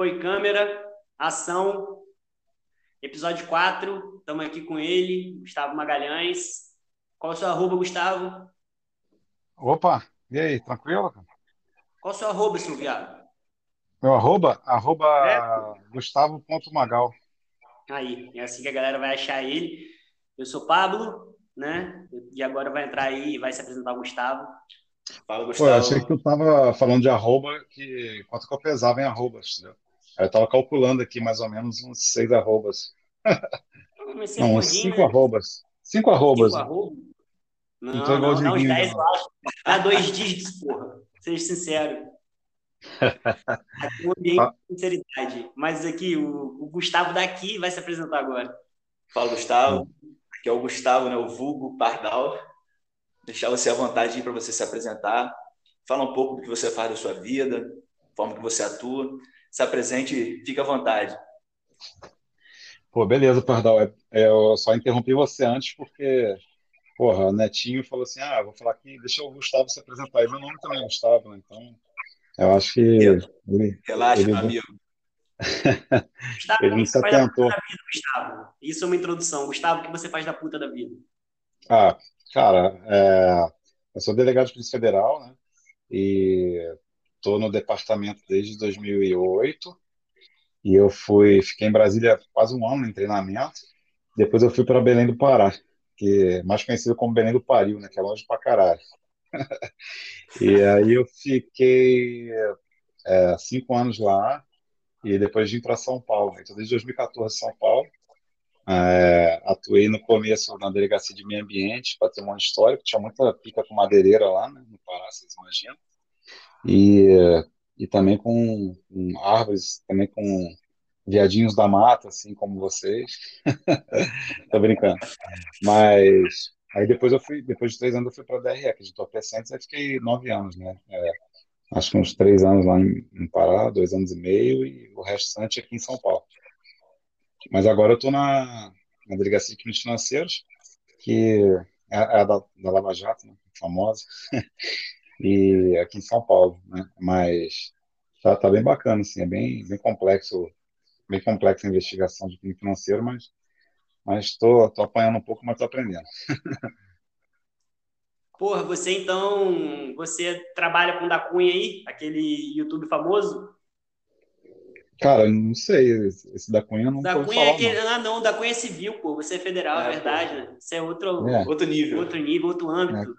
Foi câmera, ação, episódio 4. Estamos aqui com ele, Gustavo Magalhães. Qual é o seu arroba, Gustavo? Opa, e aí, tranquilo? Qual é o seu arroba, seu viado? Meu arroba? Arroba É? Gustavo.magal. Aí, é assim que a galera vai achar ele. Eu sou Pablo, né? E agora vai entrar aí e vai se apresentar o Gustavo. Fala, Pô, eu achei que Gustavo. tu tava falando de arroba, que quanto que eu pesava em arrobas, entendeu? Eu tava calculando aqui mais ou menos uns seis arrobas. Não, uns cinco né? arrobas. Cinco Cinco arrobas. arroba? Não Não, não, dá uns 10 eu não. acho. Dá dois dígitos, porra. Seja sincero. Aqui um ambiente Ah, de sinceridade. Mas aqui, o, o Gustavo daqui vai se apresentar agora. Fala, Gustavo. Aqui é o Gustavo, né? O vulgo Pardal. Deixar você à vontade para você se apresentar. Fala um pouco do que você faz da sua vida, forma que você atua. Se apresente, fique à vontade. Pô, beleza, Pardal. É- é, eu só interrompi você antes porque, porra, o Netinho falou assim: ah, vou falar aqui, deixa o Gustavo se apresentar. E meu nome também é Gustavo, né? Então, eu acho que ele, Relaxa, ele, meu amigo. Gustavo, ele você faz da puta atentou. da vida, Gustavo? Isso é uma introdução. Gustavo, o que você faz da puta da vida? Ah, cara, é, eu sou delegado de Polícia Federal, né? E estou no departamento desde 2008. E eu fui, fiquei em Brasília quase um ano em treinamento. Depois eu fui para Belém do Pará, que é mais conhecido como Belém do Paril, né? Que é longe pra caralho. E aí eu fiquei é, cinco anos lá e depois vim para São Paulo. Então, desde 2014 em São Paulo. É, atuei no começo na Delegacia de Meio Ambiente, Patrimônio Histórico. Tinha muita pica com madeireira lá, né? No Pará, vocês imaginam. E, e também com, com árvores, também com viadinhos da mata, assim como vocês. Tô brincando. Mas aí depois eu fui, depois de três anos eu fui para DRE, que é de Entorpecentes, aí fiquei nove anos, né? É, acho que uns três anos lá em, em Pará, dois anos e meio, e o restante aqui em São Paulo. Mas agora eu estou na, na Delegacia de Crimes Financeiros, que é a, a da, da Lava Jato, né? Famosa, e aqui em São Paulo, né? Mas tá, tá bem bacana, assim, é bem, bem complexo, bem complexa a investigação de crime financeiro, mas mas tô, tô apanhando um pouco, mas tô aprendendo. Porra, você então, você trabalha com o da Cunha aí, aquele YouTube famoso? Cara, não sei, esse da Cunha eu nunca Da Cunha é falar, aquele. não. Ah, não, o da Cunha é civil, pô. Você é federal, é É, pô, verdade, né? Você é outro, É, outro nível. outro nível, outro é, âmbito.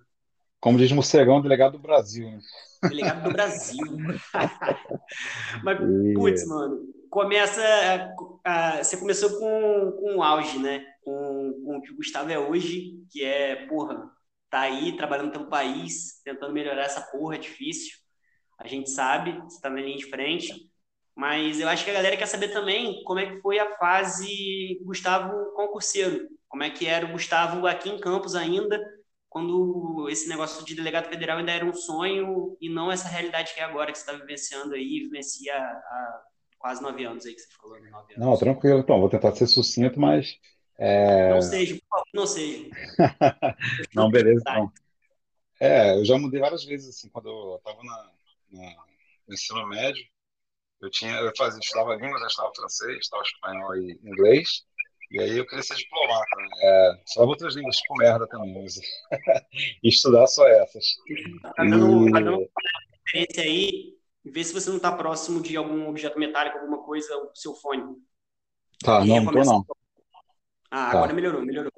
Como diz Morcegão, delegado do Brasil, né? Delegado do Brasil. Mas, putz, mano, começa. a- a- você começou com, com o auge, né? Com, com o que o Gustavo é hoje, que é, porra, tá aí trabalhando pelo país, tentando melhorar essa porra, é difícil. A gente sabe, você tá na linha de frente. Mas eu acho que a galera quer saber também como é que foi a fase Gustavo concurseiro. Como é que era o Gustavo aqui em Campos ainda, quando esse negócio de delegado federal ainda era um sonho e não essa realidade que é agora, que você está vivenciando aí, vivencia há quase nove anos aí que você falou, né? Nove não, anos. tranquilo, então, vou tentar ser sucinto, mas Não é, seja, por favor, não seja. não, beleza, detalhe. então. É, eu já mudei várias vezes, assim, quando eu estava na, na- no ensino médio, eu tinha, eu fazia, estudava línguas, né, estudava francês, estudava espanhol e inglês, e aí eu queria ser diplomata, né? É, estudava outras línguas, tipo merda também, mas estudar só essas. Tá dando, tá dando experiência aí, vê se você não está próximo de algum objeto metálico, alguma coisa, o seu fone. tá, E não, não tô não, Ah, agora tá. melhorou, melhorou.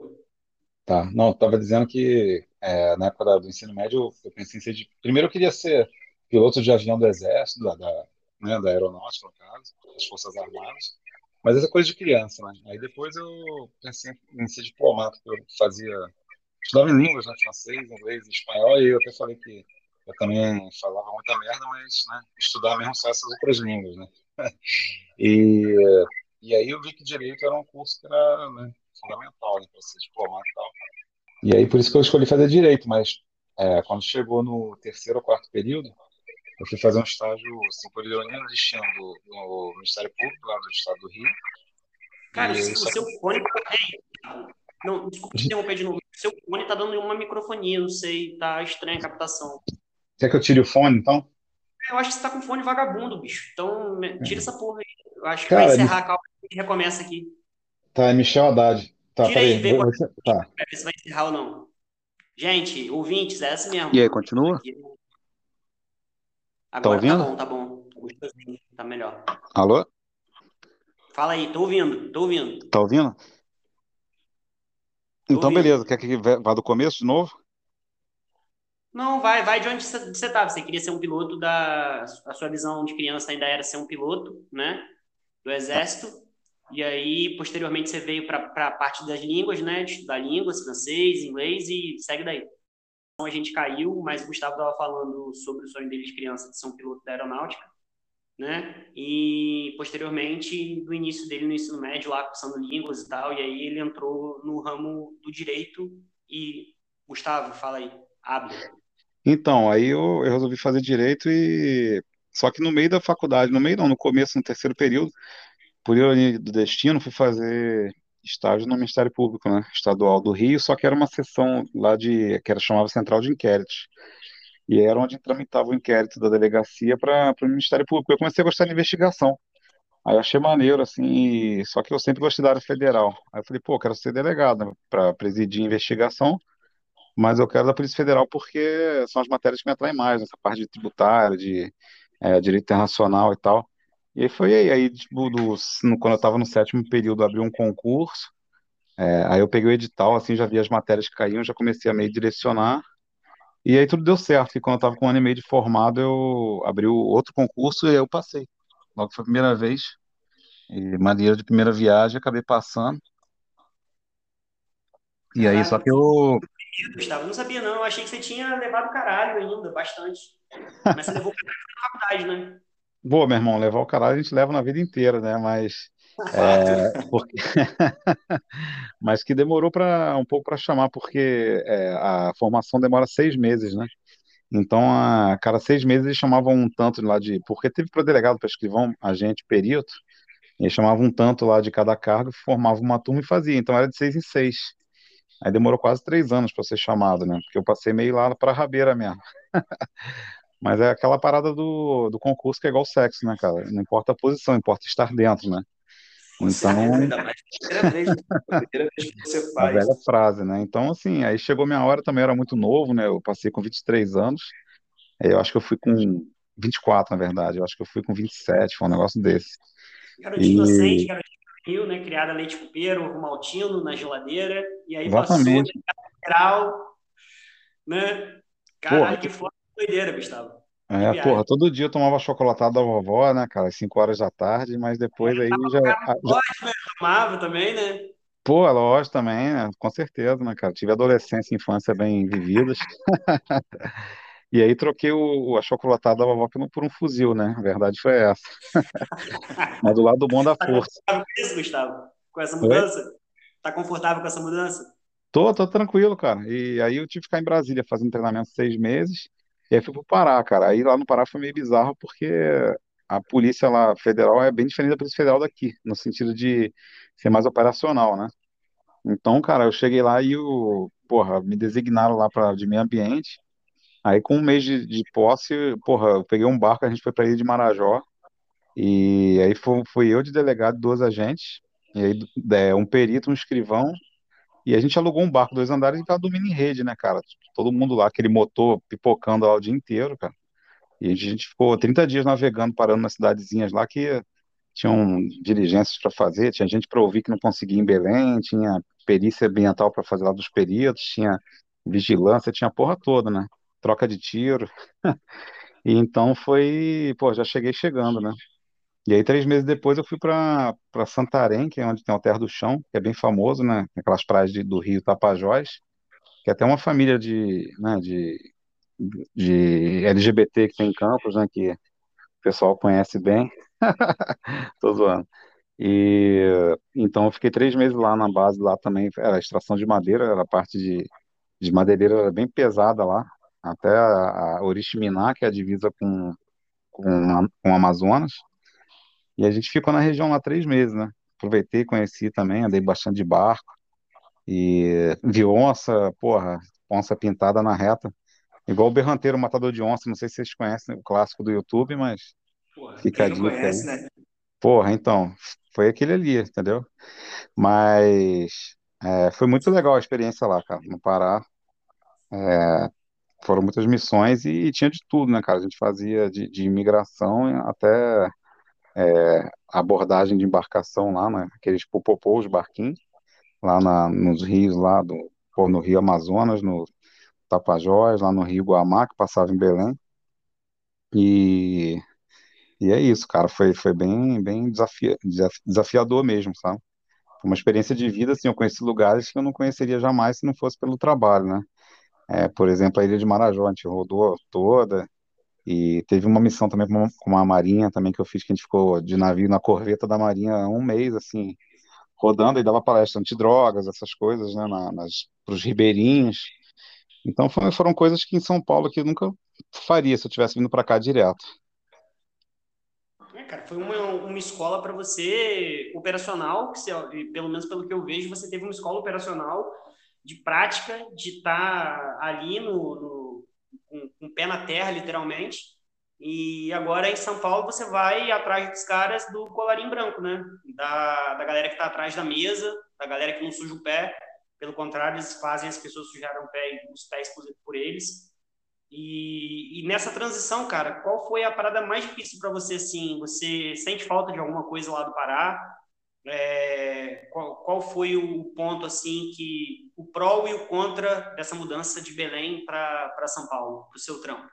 Tá, não, eu tava dizendo que é, na época do ensino médio eu pensei em ser de... Primeiro eu queria ser piloto de avião do Exército, da, da, né, da Aeronáutica, no caso, das Forças Armadas, mas essa coisa de criança, né? Aí depois eu pensei em ser diplomata, porque eu fazia... Estudava em línguas, né? Francês, inglês espanhol, e eu até falei que eu também falava muita merda, mas, né, estudar mesmo só essas outras línguas, né? E, e aí eu vi que direito era um curso que era, né, fundamental, né, para ser diplomata e tal. E aí, por isso que eu escolhi fazer direito, mas é, quando chegou no terceiro ou quarto período, eu fui fazer um estágio assim, por ironia do destino do, do Ministério Público lá do Estado do Rio. Cara, o só seu fone. Não, desculpa te interromper de novo. O seu fone tá dando uma microfonia, não sei, tá estranha a captação. Quer que eu tire o fone, então? É, eu acho que você tá com fone vagabundo, bicho. Então, tira essa porra aí. Eu acho que Cara, vai encerrar, calma, e recomeça aqui. Tá, é Michel Haddad. Tá, tira aí, vê, vou... tá. ver se vai encerrar ou não. Gente, ouvintes, é essa mesmo. E aí, continua? Agora tá, ouvindo? tá bom, tá bom. Gostosinho, tá melhor. Alô? Fala aí, tô ouvindo, tô ouvindo. Tá ouvindo? Tô então, ouvindo. beleza. Quer que vá do começo de novo? Não, vai, vai de onde você estava. Você queria ser um piloto da. A sua visão de criança ainda era ser um piloto, né? Do exército. E aí, posteriormente, você veio para a parte das línguas, né? De estudar línguas, francês, inglês e segue daí. A gente caiu, mas o Gustavo estava falando sobre o sonho dele de criança de ser um piloto da aeronáutica, né? E posteriormente, do início dele no ensino médio, lá cursando línguas e tal, e aí ele entrou no ramo do direito. E, Gustavo, fala aí, abre. Então, aí eu, eu resolvi fazer direito e. Só que no meio da faculdade, no meio não, no começo, no terceiro período, por ironia do destino, fui fazer estágio no Ministério Público, né, Estadual do Rio, só que era uma sessão lá de, que era chamava Central de Inquéritos. E era onde tramitava o inquérito da delegacia para o Ministério Público. Eu comecei a gostar de investigação. Aí achei maneiro, assim, só que eu sempre gostei da área federal. Aí eu falei, pô, quero ser delegado né, para presidir investigação mas eu quero da Polícia Federal porque são as matérias que me atraem mais, essa parte de tributária, de é, direito internacional e tal. E aí foi aí, aí tipo, do, no, quando eu estava no sétimo período, abri um concurso, é, aí eu peguei o edital, assim, já vi as matérias que caíam, já comecei a meio direcionar, e aí tudo deu certo, e quando eu estava com um ano e meio de formado, eu abri o outro concurso e aí eu passei. Logo foi a primeira vez, e maneira de primeira viagem, acabei passando, e aí, só que eu, Gustavo. Não sabia, não. Eu achei que você tinha levado caralho ainda, bastante. Mas você levou caralho na faculdade, né? Boa, meu irmão, levar o caralho a gente leva na vida inteira, né? Mas. É, porque... Mas que demorou para um pouco para chamar, porque é, a formação demora seis meses, né? Então, a cada seis meses eles chamavam um tanto lá de. Porque teve para delegado, para escrivão, agente, perito, eles chamavam um tanto lá de cada cargo, formava uma turma e fazia. Então, era de seis em seis. Aí demorou quase três anos para ser chamado, né? Porque eu passei meio lá para a rabeira mesmo. Mas é aquela parada do, do concurso que é igual sexo, né, cara? Não importa a posição, importa estar dentro, né? Então, ainda mais primeira vez, né? primeira vez que você faz. A velha frase, né? Então, assim, aí chegou minha hora, também era muito novo, né? Eu passei com 23 anos, aí eu acho que eu fui com 24, na verdade, eu acho que eu fui com 27, foi um negócio desse. Garotinho e... inocente, garotinho Rio, né? Criada leite cupeiro, maltino na geladeira, e aí Exatamente. passou geral, né? Caralho, que foda doideira, Gustavo. É, porra, todo dia eu tomava chocolatada da vovó, né, cara, às 5 horas da tarde, mas depois aí já, já... Lógico, né? Tomava também, né? Pô, lógico também, né? Com certeza, né, cara? Tive adolescência e infância bem vividas. E aí troquei o, a chocolatada da vovó por um fuzil, né? A verdade foi essa. Mas do lado bom da tá força. Tá confortável com isso, Gustavo? Com essa mudança? Oi? Tá confortável com essa mudança? Tô, tô tranquilo, cara. E aí eu tive que ficar em Brasília fazendo treinamento seis meses. E aí fui pro Pará, cara. Aí lá no Pará foi meio bizarro porque a polícia lá federal é bem diferente da polícia federal daqui, no sentido de ser mais operacional, né? Então, cara, eu cheguei lá e o, porra, me designaram lá para de meio ambiente. Aí, com um mês de, de posse, porra, eu peguei um barco, a gente foi para Ilha de Marajó, e aí fui eu de delegado, duas agentes, e aí é, um perito, um escrivão, e a gente alugou um barco, dois andares, e tava dormindo em rede, né, cara? Todo mundo lá, aquele motor pipocando lá o dia inteiro, cara. E a gente ficou 30 dias navegando, parando nas cidadezinhas lá que tinham diligências para fazer, tinha gente para ouvir que não conseguia em Belém, tinha perícia ambiental para fazer lá dos peritos, tinha vigilância, tinha a porra toda, né? troca de tiro. E então foi, pô, já cheguei chegando, né? E aí, três meses depois, eu fui para Santarém, que é onde tem o Terra do Chão, que é bem famoso, né? Aquelas praias de, do Rio Tapajós, que é até uma família de, né, de, de LGBT que tem em Campos, né? Que o pessoal conhece bem. Tô zoando. E então eu fiquei três meses lá na base, lá também era extração de madeira, era a parte de, de madeireira era bem pesada lá até a, a Oriximiná, que é a divisa com, com, com o Amazonas. E a gente ficou na região lá três meses, né? Aproveitei, conheci também, andei bastante de barco. E vi onça, porra, onça pintada na reta. igual o Berranteiro Matador de Onça, não sei se vocês conhecem o clássico do YouTube, mas Porra, fica a dica conhece, aí. né? Porra, então, foi aquele ali, entendeu? Mas é, foi muito legal a experiência lá, cara, no Pará. Foram muitas missões e, tinha de tudo, né, cara? A gente fazia de, de imigração até abordagem de embarcação lá, né? Aqueles popopô, os barquinhos, lá na, nos rios lá do, pô, no Rio Amazonas, no Tapajós, lá no Rio Guamá, que passava em Belém. E, e é isso, cara. Foi, foi bem, bem desafia, desaf- desafiador mesmo, sabe? Foi uma experiência de vida, assim, eu conheci lugares que eu não conheceria jamais se não fosse pelo trabalho, né? É, por exemplo, a Ilha de Marajó, a gente rodou toda, e teve uma missão também com uma marinha também que eu fiz, que a gente ficou de navio na corveta da marinha um mês, assim, rodando e dava palestra antidrogas, essas coisas, né, nas, pros ribeirinhos. Então foram, foram coisas que em São Paulo que eu nunca faria se eu tivesse vindo para cá direto. É, cara, foi uma, uma escola para você operacional, que você, pelo menos pelo que eu vejo, você teve uma escola operacional de prática, de estar ali no, no- com, o pé na terra, literalmente. E agora em São Paulo você vai atrás dos caras do colarinho branco, né? Da, da galera que está atrás da mesa, da galera que não suja o pé. Pelo contrário, eles fazem as pessoas sujarem o pé e os pés por eles. E, e nessa transição, cara, qual foi a parada mais difícil para você, assim? Você sente falta de alguma coisa lá do Pará? É, qual, qual foi o ponto, assim, que o pró e o contra dessa mudança de Belém para São Paulo, para o seu trampo?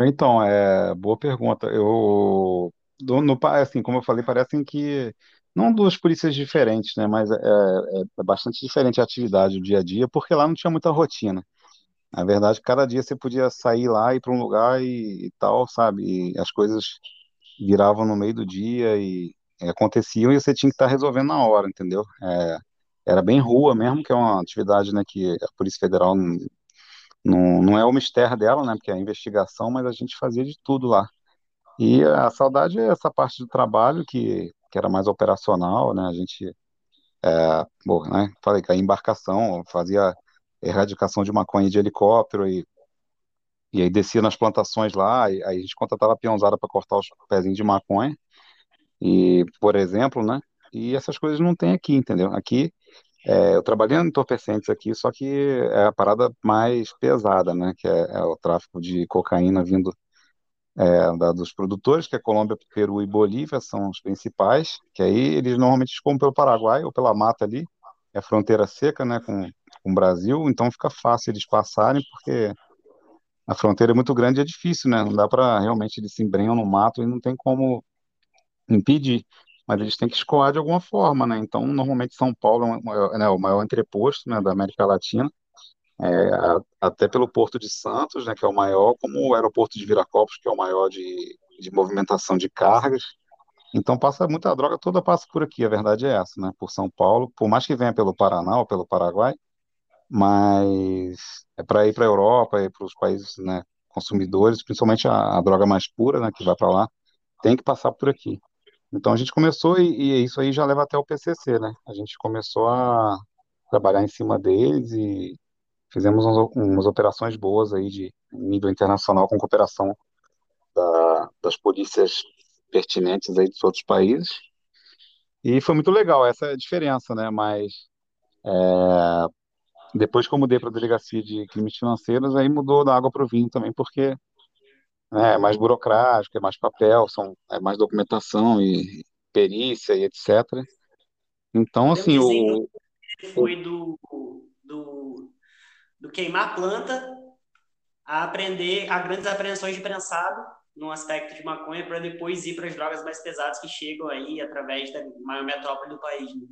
Então, é boa pergunta. Eu do- no, assim, como eu falei, parecem que não duas polícias diferentes, né? Mas é, é, é bastante diferente a atividade, o dia a dia, porque lá não tinha muita rotina. Na verdade, cada dia você podia sair lá e ir para um lugar e, e tal, sabe? E as coisas viravam no meio do dia e aconteciam e você tinha que estar resolvendo na hora, entendeu? É, era bem rua mesmo, que é uma atividade, né, que a Polícia Federal não, não, não é o mistério dela, né? Porque é a investigação, mas a gente fazia de tudo lá. E a saudade é essa parte do trabalho que, que era mais operacional, né? A gente, bom, né? Falei que a embarcação fazia erradicação de maconha de helicóptero e, e aí descia nas plantações lá, e aí a gente contratava a peãozada para cortar os pezinhos de maconha, e, por exemplo, né? E essas coisas não tem aqui, entendeu? Aqui, é, eu trabalhei em entorpecentes aqui, só que é a parada mais pesada, né? Que é, é o tráfico de cocaína vindo é, da- dos produtores, que é Colômbia, Peru e Bolívia, são os principais, que aí eles normalmente escoam pelo Paraguai ou pela mata ali, é fronteira seca, né, com, com o Brasil, então fica fácil eles passarem, porque a fronteira é muito grande e é difícil, né, não dá para realmente eles se embrenham no mato e não tem como impedir, mas eles têm que escoar de alguma forma, né, então normalmente São Paulo é o maior, né, o maior entreposto, né, da América Latina, a- até pelo Porto de Santos, né, que é o maior, como o aeroporto de Viracopos, que é o maior de, de movimentação de cargas. Então passa muita droga, toda passa por aqui, a verdade é essa, né? Por São Paulo, por mais que venha pelo Paraná ou pelo Paraguai, mas é para ir para a Europa e para os países, né, consumidores, principalmente a, a droga mais pura, né, que vai para lá, tem que passar por aqui. Então a gente começou e, e isso aí já leva até o PCC, né? A gente começou a trabalhar em cima deles e Fizemos uns- umas operações boas aí de nível internacional com cooperação da- das polícias pertinentes aí dos outros países. E foi muito legal, essa é a diferença, né? Mas depois que eu mudei para a delegacia de crimes financeiros, aí mudou da água para o vinho também, porque né, é mais burocrático, é mais papel, são, é mais documentação e perícia e etc. Então, assim, o, foi do, do, do queimar planta a aprender a grandes apreensões de prensado no aspecto de maconha para depois ir para as drogas mais pesadas que chegam aí através da maior metrópole do país, né?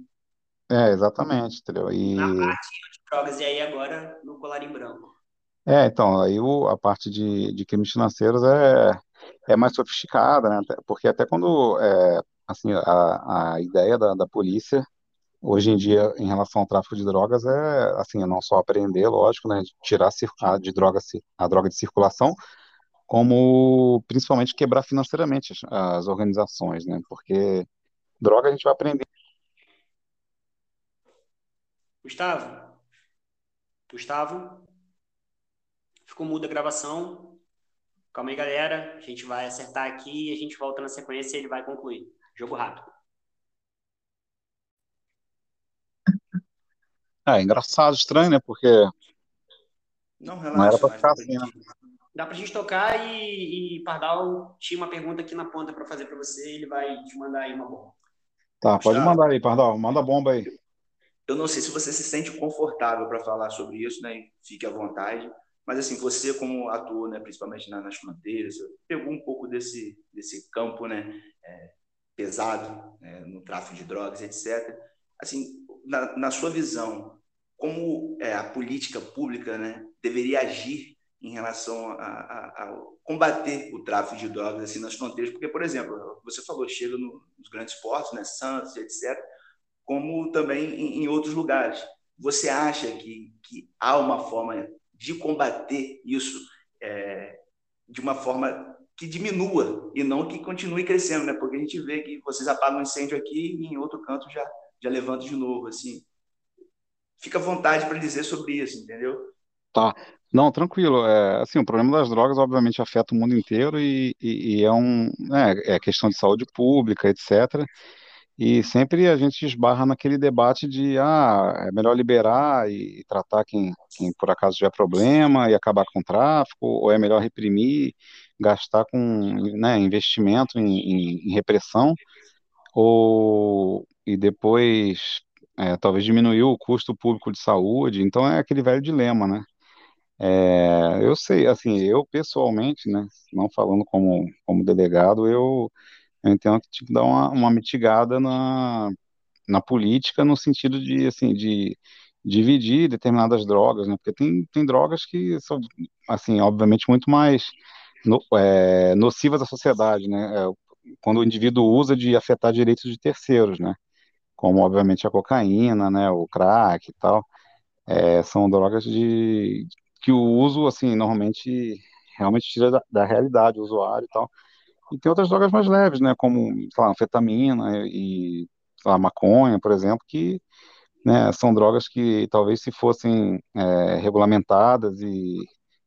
é, exatamente, entendeu? Na E parte de drogas e aí agora no colarinho branco. É, então, aí o, a parte de, de crimes financeiros é, é mais sofisticada, né? Porque até quando, é, assim, a, a ideia da, da polícia, hoje em dia, em relação ao tráfico de drogas, é, assim, não só apreender, lógico, né? Tirar a, a de droga, a droga de circulação, como principalmente quebrar financeiramente as, as organizações, né? Porque droga a gente vai aprender. Gustavo? Gustavo? Ficou muda a gravação. Calma aí, galera. A gente vai acertar aqui e a gente volta na sequência e ele vai concluir. Jogo rápido. É, engraçado, estranho, né? Porque Não, não relaxa, era pra ficar dá pra assim, né? gente. Dá pra gente tocar e, e Pardal tinha uma pergunta aqui na ponta para fazer para você. Ele vai te mandar aí uma bomba. Tá, pode mandar aí, Pardal. Manda bomba aí. eu não sei se você se sente confortável para falar sobre isso, né? Fique à vontade. Mas assim, você como ator, né, principalmente na- nas fronteiras, pegou um pouco desse desse campo, né, é, pesado, né, no tráfico de drogas, etc. Assim, na, na sua visão, como é, a política pública, né, deveria agir em relação a, a- a combater o tráfico de drogas assim nas fronteiras? Porque, por exemplo, você falou, chega no- nos grandes portos, né, Santos, etc como também em, em outros lugares. Você acha que, que há uma forma de combater isso é, de uma forma que diminua e não que continue crescendo, né? Porque a gente vê que vocês apagam um incêndio aqui e em outro canto já, já levanta de novo, assim. Fica à vontade para dizer sobre isso, entendeu? Tá. Não, tranquilo. É, assim, o problema das drogas, obviamente, afeta o mundo inteiro e, e- e é um, é, é questão de saúde pública, etc. E sempre a gente esbarra naquele debate de, ah, é melhor liberar e, tratar quem, quem por acaso tiver problema e acabar com o tráfico, ou é melhor reprimir, gastar com, né, investimento em, em- em repressão, ou e depois é, talvez diminuir o custo público de saúde. Então é aquele velho dilema, né? É, eu sei, assim, eu pessoalmente, né, não falando como, como delegado, eu, entendo que tipo, dá uma, uma mitigada na, na política no sentido de, assim, de dividir determinadas drogas, né, porque tem, tem drogas que são, assim, obviamente muito mais no- é, nocivas à sociedade, né, é, quando o indivíduo usa de afetar direitos de terceiros, né, como obviamente a cocaína, né, o crack e tal. É, são drogas de que o uso, assim, normalmente realmente tira da, da realidade o usuário e tal. E tem outras drogas mais leves, né, como, lá, anfetamina e, lá, maconha, por exemplo, que, né, são drogas que talvez se fossem é, regulamentadas e,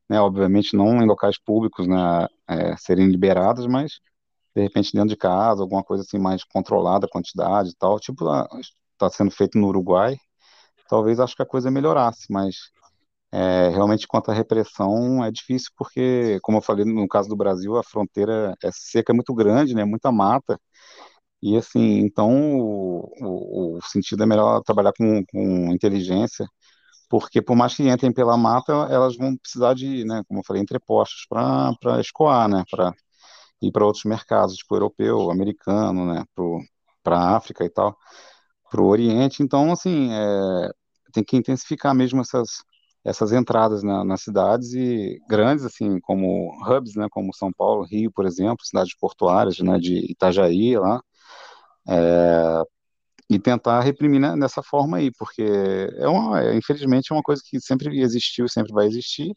né, obviamente não em locais públicos, né, é, serem liberadas, mas de repente dentro de casa, alguma coisa assim mais controlada a quantidade e tal, tipo, está sendo feito no Uruguai, talvez acho que a coisa melhorasse, mas é, realmente, quanto à repressão, é difícil porque, como eu falei, no caso do Brasil, a fronteira é seca, é muito grande, né? Muita mata. E assim, então o, o, o sentido é melhor trabalhar com, com inteligência, porque por mais que entrem pela mata, elas vão precisar de, né, como eu falei, entrepostos para escoar, né? Para ir para outros mercados, tipo europeu, americano, né? Para a África e tal, para o Oriente. Então, assim, é, tem que intensificar mesmo essas essas entradas na, nas cidades e grandes assim como hubs, né, como São Paulo, Rio, por exemplo, cidades portuárias, né, de Itajaí lá, e tentar reprimir né, dessa forma aí, porque é uma, é, infelizmente é uma coisa que sempre existiu e sempre vai existir,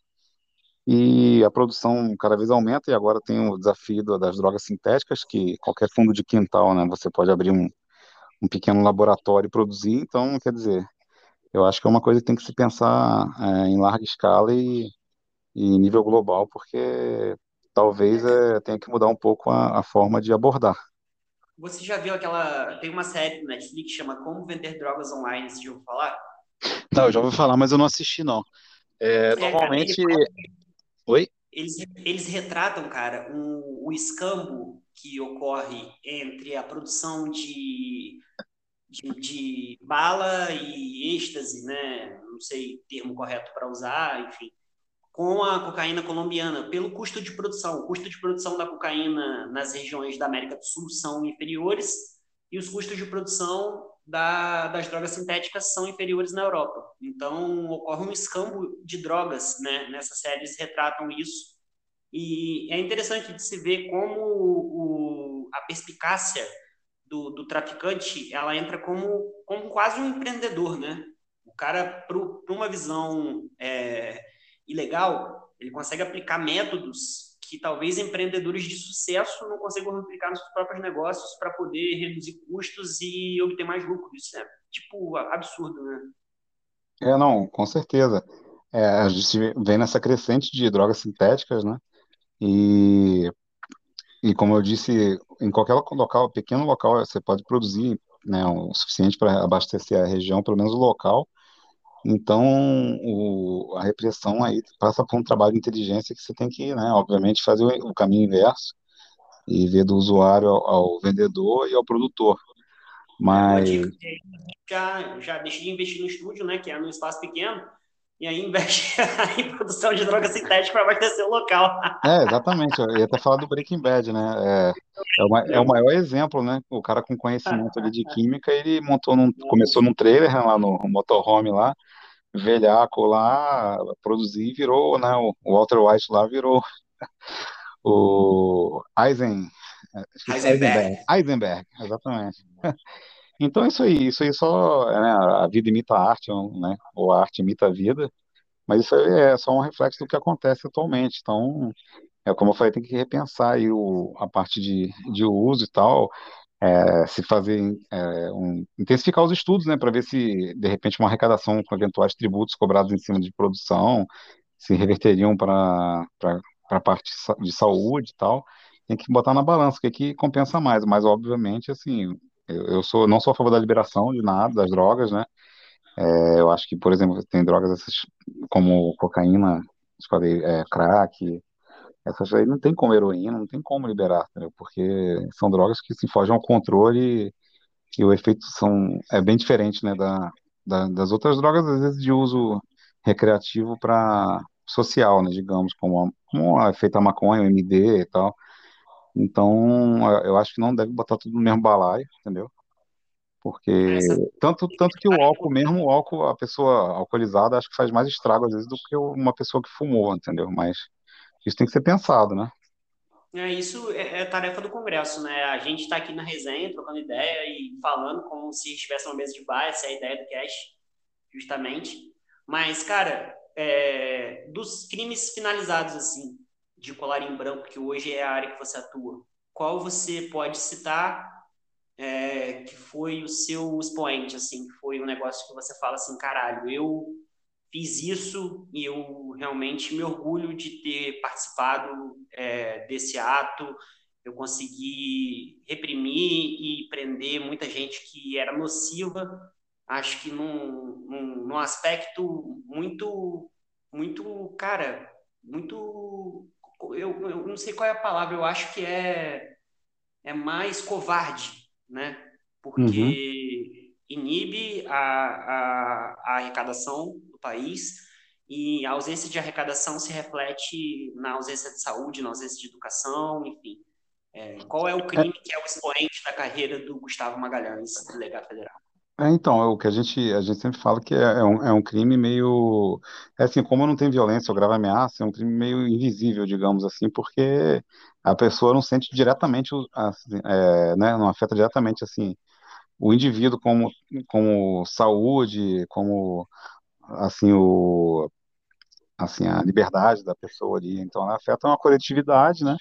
e a produção cada vez aumenta e agora tem o desafio das drogas sintéticas, que qualquer fundo de quintal, né, você pode abrir um, um pequeno laboratório e produzir, então, quer dizer, eu acho que é uma coisa que tem que se pensar é, em larga escala e e em nível global, porque talvez é, tenha que mudar um pouco a, a forma de abordar. Você já viu aquela. Tem uma série no Netflix que chama Como Vender Drogas Online, você já ouviu falar? Não, eu já ouvi falar, mas eu não assisti, não. É, É, cara, ele normalmente. Oi? eles, eles retratam, cara, um, o escambo que ocorre entre a produção de, de, de bala e êxtase, né? Não sei o termo correto para usar, enfim, com a cocaína colombiana, pelo custo de produção. O custo de produção da cocaína nas regiões da América do Sul são inferiores e os custos de produção da, das drogas sintéticas são inferiores na Europa. Então, ocorre um escambo de drogas, né? Nessas séries retratam isso. E é interessante de se ver como o, a perspicácia do, do, traficante ela entra como, como quase um empreendedor, né? O cara, para uma visão é, ilegal, ele consegue aplicar métodos que talvez empreendedores de sucesso não consigam aplicar nos seus próprios negócios para poder reduzir custos e obter mais lucro. Isso é, tipo, absurdo, né? É, não, com certeza. É, a gente vem nessa crescente de drogas sintéticas, né? E, e como eu disse, em qualquer local, pequeno local, você pode produzir, né, o suficiente para abastecer a região, pelo menos o local. Então, o, a repressão aí passa por um trabalho de inteligência que você tem que, né, obviamente, fazer o, o caminho inverso e ver do usuário ao, ao vendedor e ao produtor. É, uma Mas, dica já, já deixa de investir no estúdio, né, que é num espaço pequeno, e aí investe em produção de droga sintética para abastecer o local. é, exatamente, eu ia até falar do Breaking Bad, né? É, é, o, ma- é o maior exemplo, né? O cara com conhecimento ali de química, ele montou num, começou num trailer lá no motorhome lá, velhaco lá, produzir e virou, né? O Walter White lá virou o Eisen, é. Eisenberg, Eisenberg, exatamente. Então, isso aí, isso aí só, é, né, a vida imita a arte, ou, né, ou a arte imita a vida, mas isso é só um reflexo do que acontece atualmente. Então, é como eu falei, tem que repensar aí o, a parte de, de uso e tal, é, se fazer, é, um, intensificar os estudos, né, para ver se, de repente, uma arrecadação com eventuais tributos cobrados em cima de produção, se reverteriam para a parte de sa- de saúde e tal. Tem que botar na balança o que que compensa mais, mas obviamente, assim, eu, eu sou, não sou a favor da liberação de nada, das drogas, né? É, eu acho que, por exemplo, tem drogas essas como cocaína, falei, é, crack, essas aí não tem como heroína, não tem como liberar, entendeu? Porque são drogas que se fogem ao controle e o efeito são, é bem diferente, né, da, da- das outras drogas, às vezes de uso recreativo para social, né, digamos, como, como a feita a maconha, o MD e tal. Então, eu acho que não deve botar tudo no mesmo balaio, entendeu? Porque Essa tanto, tanto que o álcool mesmo, o álcool, a pessoa alcoolizada, acho que faz mais estrago às vezes do que uma pessoa que fumou, entendeu? Mas isso tem que ser pensado, né? É, isso é, é tarefa do Congresso, né? A gente está aqui na resenha, trocando ideia e falando como se estivesse uma mesa de bar, essa é a ideia do cast, justamente. Mas, cara, é, dos crimes finalizados, assim, de colarinho branco, que hoje é a área que você atua, qual você pode citar é, que foi o seu expoente, assim, que foi um negócio que você fala assim, caralho, eu fiz isso e eu realmente me orgulho de ter participado é, desse ato. Eu consegui reprimir e prender muita gente que era nociva. Acho que num, num, num aspecto muito, muito, cara, muito. Eu, eu não sei qual é a palavra, eu acho que é, é mais covarde, né? Uhum. Porque inibe a, a, a arrecadação do país e a ausência de arrecadação se reflete na ausência de saúde, na ausência de educação, enfim. É, qual é o É, crime que é o expoente da carreira do Gustavo Magalhães, delegado federal? É, então, é o que a gente, a gente sempre fala que é, é um, é um crime meio. É assim, como não tem violência ou grave ameaça, é um crime meio invisível, digamos assim, porque a pessoa não sente diretamente, assim, é, né, não afeta diretamente, assim, o indivíduo como, como saúde, como, assim, o, assim, a liberdade da pessoa ali. Então, ela afeta uma coletividade, né?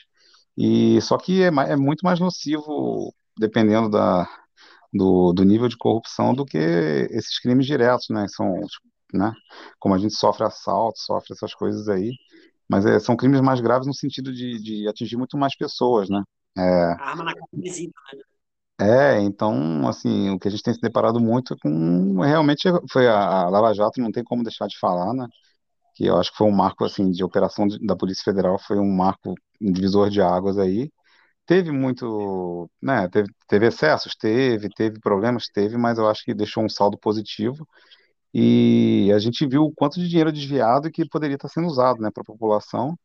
E só que é, é muito mais nocivo, dependendo da, do, do nível de corrupção, do que esses crimes diretos, né? São, né? Como a gente sofre assalto, sofre essas coisas aí, mas é, são crimes mais graves no sentido de, de atingir muito mais pessoas, né? É, A arma na cara invisível. é, então, assim, o que a gente tem se deparado muito com, realmente, foi a, a Lava Jato, não tem como deixar de falar, né? Que eu acho que foi um marco, assim, de operação de- da Polícia Federal, foi um marco, um divisor de águas aí, Teve muito, né? Teve, teve excessos, teve, teve problemas, teve, mas eu acho que deixou um saldo positivo. E a gente viu o quanto de dinheiro desviado que poderia estar sendo usado, né, para a população,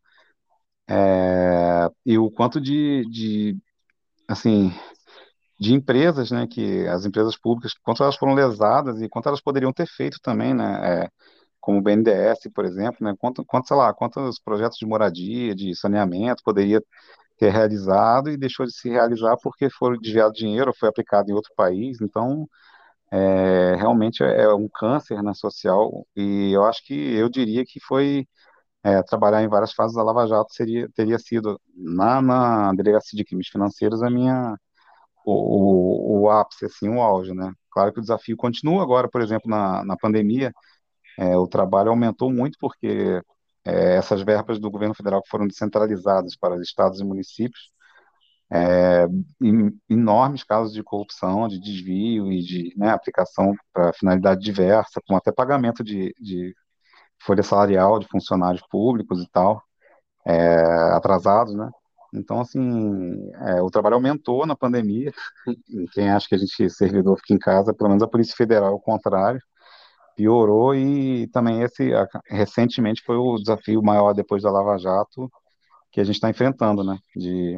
é, e o quanto de, de, assim, de empresas, né, que as empresas públicas, quanto elas foram lesadas e quanto elas poderiam ter feito também, né, é, como o BNDES, por exemplo, né, quanto, quanto, sei lá, quantos projetos de moradia, de saneamento poderia ter realizado e deixou de se realizar porque foi desviado dinheiro, foi aplicado em outro país. Então, é, realmente é é um câncer na social e eu acho que eu diria que foi é, trabalhar em várias fases da Lava Jato seria teria sido na, na delegacia de crimes financeiros a minha o, o, o ápice assim, o auge, né? Claro que o desafio continua agora, por exemplo, na, na pandemia. é, o trabalho aumentou muito porque é, essas verbas do governo federal que foram descentralizadas para os estados e municípios, é, em, enormes casos de corrupção, de desvio e de né, aplicação para finalidade diversa, com até pagamento de, de folha salarial de funcionários públicos e tal, é, atrasados, né? Então, assim, é, o trabalho aumentou na pandemia. Quem acha que a gente, servidor, fica em casa, pelo menos a Polícia Federal, ao contrário, piorou. E também esse, recentemente, foi o desafio maior depois da Lava Jato que a gente está enfrentando, né? De,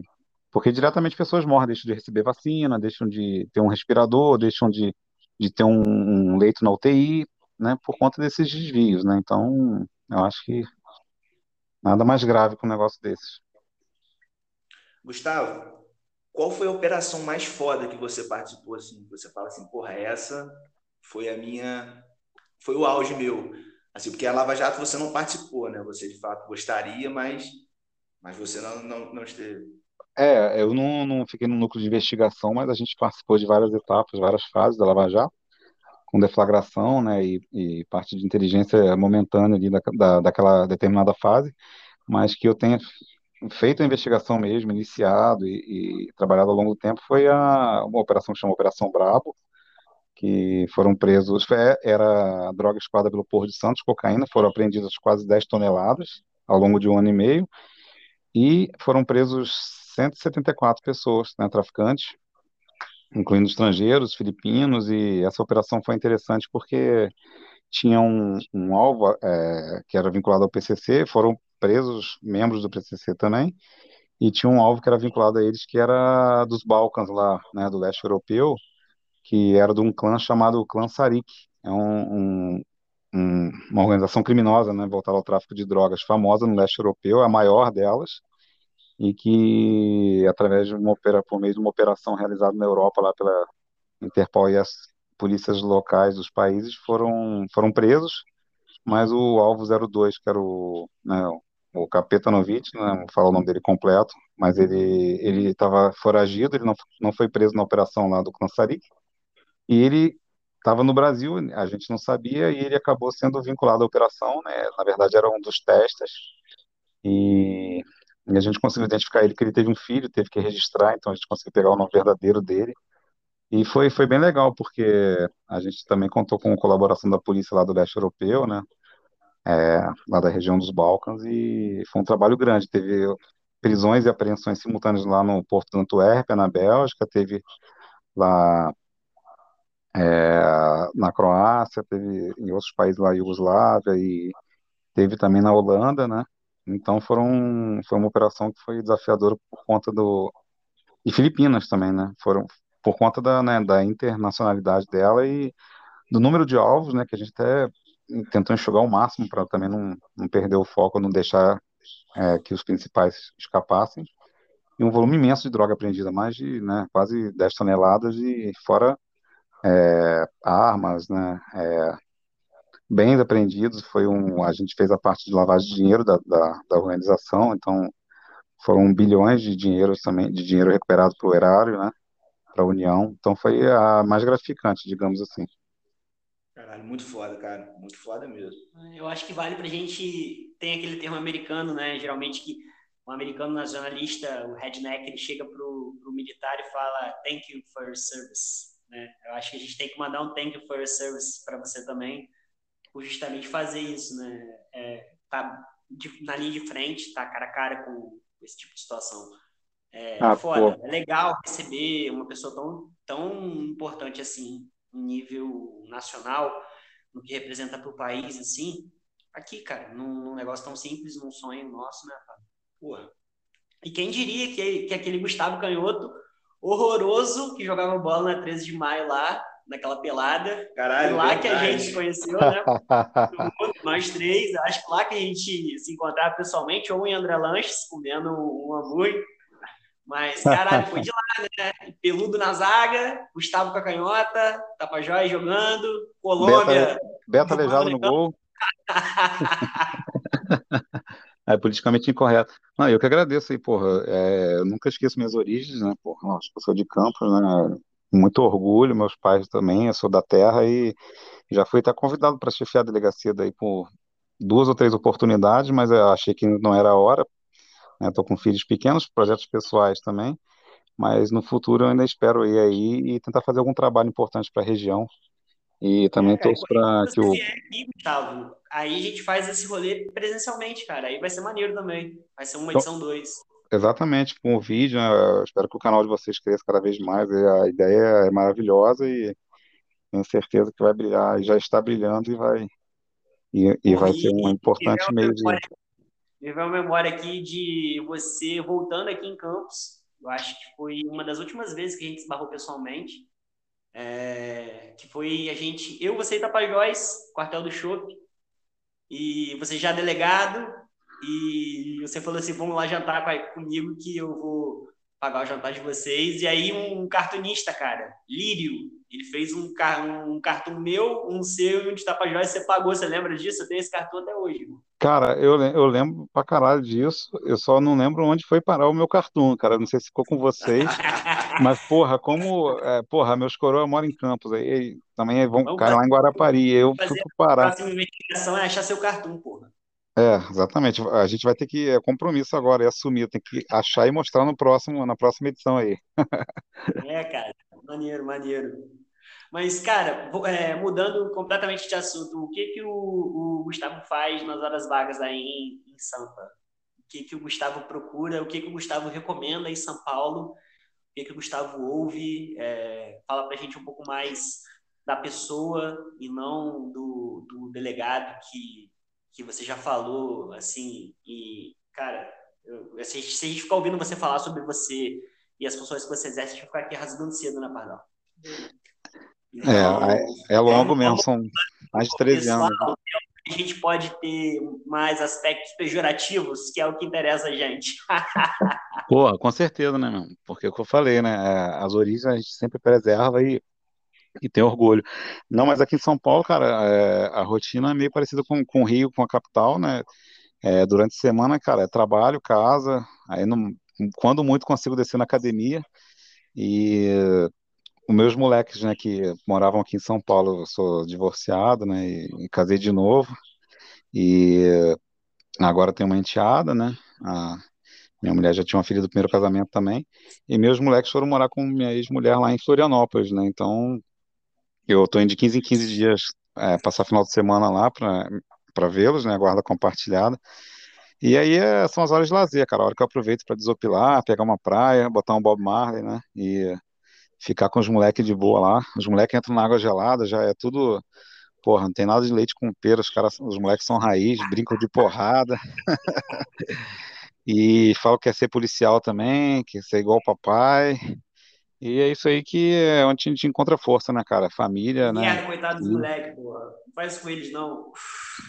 porque diretamente pessoas morrem, deixam de receber vacina, deixam de ter um respirador, deixam de, de ter um, um leito na UTI, né? Por conta desses desvios, né? Então, eu acho que nada mais grave que um negócio desses. Gustavo, qual foi a operação mais foda que você participou assim? Você fala assim, porra, essa foi a minha, foi o auge meu. Assim, porque a Lava Jato você não participou, né? Você de fato gostaria, mas, mas você não, não, não esteve. É, eu não, não fiquei no núcleo de investigação, mas a gente participou de várias etapas, várias fases da Lava Jato, com deflagração, né, e, e parte de inteligência momentânea ali da, da, daquela determinada fase, mas que eu tenha feito a investigação mesmo, iniciado e, e, trabalhado ao longo do tempo, foi a, uma operação que chama Operação Brabo, que foram presos, era droga escoada pelo Porto de Santos, cocaína, foram apreendidas quase 10 toneladas ao longo de um ano e meio, e foram presos 174 pessoas, né, traficantes, incluindo estrangeiros, filipinos, e essa operação foi interessante porque tinha um, um alvo é, que era vinculado ao PCC, foram presos membros do PCC também, e tinha um alvo que era vinculado a eles, que era dos Balcãs lá, né, do leste europeu, que era de um clã chamado Clã Sarik. É um, um, um, uma organização criminosa, né, voltada ao tráfico de drogas, famosa no leste europeu, a maior delas, e que, através de uma opera, por meio de uma operação realizada na Europa, lá pela Interpol e as polícias locais dos países, foram, foram presos, mas o alvo 02, que era o, né, o Kapetanovic, né, não falo o nome dele completo, mas ele ele estava foragido, ele não, não foi preso na operação lá do Kansarik, e ele estava no Brasil, a gente não sabia, e ele acabou sendo vinculado à operação, né, na verdade era um dos testes, e, e a gente conseguiu identificar ele, que ele teve um filho, teve que registrar, então a gente conseguiu pegar o nome verdadeiro dele, e foi, foi bem legal, porque a gente também contou com a colaboração da polícia lá do leste europeu, né, é, lá da região dos Balcãs, e foi um trabalho grande. Teve prisões e apreensões simultâneas lá no Porto de Antuérpia, na Bélgica, teve lá é, na Croácia, teve em outros países lá, Iugoslávia, e teve também na Holanda, né? Então foram, foi uma operação que foi desafiadora por conta do... E Filipinas também, né? Foram por conta da, né, da internacionalidade dela e do número de alvos, né? Que a gente até tentou enxugar o máximo para também não, não perder o foco, não deixar é, que os principais escapassem. E um volume imenso de droga apreendida, mais de né, quase 10 toneladas, e fora é, armas, né, é, bens apreendidos. Foi um, a gente fez a parte de lavagem de dinheiro da, da, da organização, então foram bilhões de dinheiro também, de dinheiro recuperado para o erário, né, para a União. Então foi a mais gratificante, digamos assim. Caralho, muito foda, cara. Muito foda mesmo. Eu acho que vale pra gente. Tem aquele termo americano, né? Geralmente que um americano nacionalista, o redneck, ele chega pro, pro militar e fala thank you for your service. Né? Eu acho que a gente tem que mandar um thank you for your service para você também, por justamente fazer isso, né? É, tá de, na linha de frente, tá cara a cara com esse tipo de situação. É ah, foda, pô. é legal receber uma pessoa tão, tão importante assim nível nacional, no que representa para o país, assim, aqui, cara, num, num, negócio tão simples, num sonho nosso, né, cara? Porra. E quem diria que, que aquele Gustavo Canhoto, horroroso, que jogava bola na 13 de maio lá, naquela pelada, Caralho, lá verdade. que a gente se conheceu, né? Nós três, acho que lá que a gente se encontrava pessoalmente, ou em André Lanches, comendo um hambúrguer, mas, caralho, foi de lá, né? Peludo na zaga, Gustavo com a canhota, Tapajós jogando, Colômbia. Beta, aleijado no gol. é politicamente incorreto. Não, eu que agradeço aí, porra. É, eu nunca esqueço minhas origens, né? Porra, que eu sou de Campos, né? muito orgulho, meus pais também, eu sou da terra e, Já fui até convidado para chefiar a delegacia daí por duas ou três oportunidades, mas eu achei que não era a hora. Estou né? com filhos pequenos, projetos pessoais também, mas no futuro eu ainda espero ir aí e tentar fazer algum trabalho importante para a região. E também é, torço para que o. Aqui, Gustavo, aí a gente faz esse rolê presencialmente, cara. Aí vai ser maneiro também. Vai ser uma então, edição 2. Exatamente, com o vídeo, né? espero que o canal de vocês cresça cada vez mais. A ideia é maravilhosa e tenho certeza que vai brilhar, já está brilhando e vai, e, e vai ser um importante meio de. Me veio uma memória aqui de você voltando aqui em Campos. Eu acho que foi uma das últimas vezes que a gente se barrou pessoalmente. É, que foi a gente, eu, você e Tapajós, quartel do Chopp, e você já delegado, e você falou assim, vamos lá jantar comigo que eu vou pagar o jantar de vocês. E aí um cartunista, cara, Lírio, ele fez um, um cartão meu, um seu e um de Tapajós, você pagou, você lembra disso? Eu tenho esse cartão até hoje. Cara, eu, eu lembro pra caralho disso, eu só não lembro onde foi parar o meu cartão, cara, não sei se ficou com vocês, mas porra, como, é, porra, meus coroas moram em Campos, aí também vão cair lá em Guarapari, eu fui pro Pará. A próxima investigação é achar seu cartão, porra. É, exatamente. A gente vai ter que, é compromisso agora, é assumir, tem que achar e mostrar no próximo, na próxima edição aí. É, cara, maneiro, maneiro. Mas, cara, é, mudando completamente de assunto, o que que o, o, Gustavo faz nas horas vagas aí em, em Sampa? O que que o Gustavo procura? O que que o Gustavo recomenda em São Paulo? O que que o Gustavo ouve? É, fala pra gente um pouco mais da pessoa e não do, do delegado que que você já falou, assim, e, cara, eu, se, se a gente ficar ouvindo você falar sobre você e as funções que você exerce, a gente vai ficar aqui rasgando cedo, né, Pardal? Então, é, é longo é, mesmo, são mais de 13 pessoal, anos. A gente pode ter mais aspectos pejorativos, que é o que interessa a gente. Porra, com certeza, né, meu? Porque é o que eu falei, né? É, as origens a gente sempre preserva e e tem orgulho. Não, mas aqui em São Paulo, cara, é, a rotina é meio parecida com, com o Rio, com a capital, né? É, durante a semana, cara, é trabalho, casa, aí não, quando muito consigo descer na academia e os meus moleques, né, que moravam aqui em São Paulo, eu sou divorciado, né, e, e casei de novo e agora tenho uma enteada, né, a, minha mulher já tinha uma filha do primeiro casamento também, e meus moleques foram morar com minha ex-mulher lá em Florianópolis, né, então eu estou indo de 15 em 15 dias é, passar final de semana lá para vê-los, né? Guarda compartilhada. E aí é, são as horas de lazer, cara. A hora que eu aproveito para desopilar, pegar uma praia, botar um Bob Marley, né? E ficar com os moleques de boa lá. Os moleques entram na água gelada, já é tudo. Porra, não tem nada de leite com pera, os, caras, os moleques são raiz, brincam de porrada. e falam que quer ser policial também, quer ser igual o papai. E é isso aí que é onde a gente encontra força, né, cara? Família, né? Merda, coitado dos moleques, porra. Não faz isso com eles, não.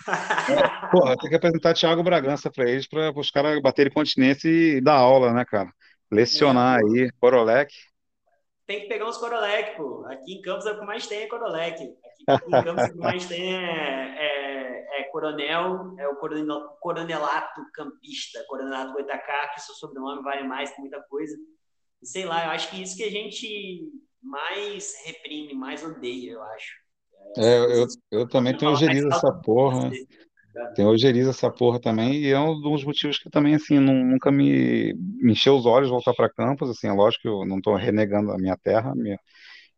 É, porra, tem que apresentar Thiago Bragança para eles, para os caras baterem continência e dar aula, né, cara? Lecionar é, aí, Corolec. Tem que pegar uns Corolec, pô. Aqui em Campos é o que mais tem é Corolec. Aqui em Campos o que mais tem é, é, é coronel, é o coronel, coronelato campista, coronelato Goitacá, que seu sobrenome vale mais, tem muita coisa sei lá, eu acho que isso que a gente mais reprime, mais odeia, eu acho. É, eu, eu também tenho ojeriza essa porra. Tenho ojeriza essa porra também, e é um dos motivos que também, assim, nunca me, me encheu os olhos voltar para Campos, assim, é lógico que eu não estou renegando a minha terra, minha,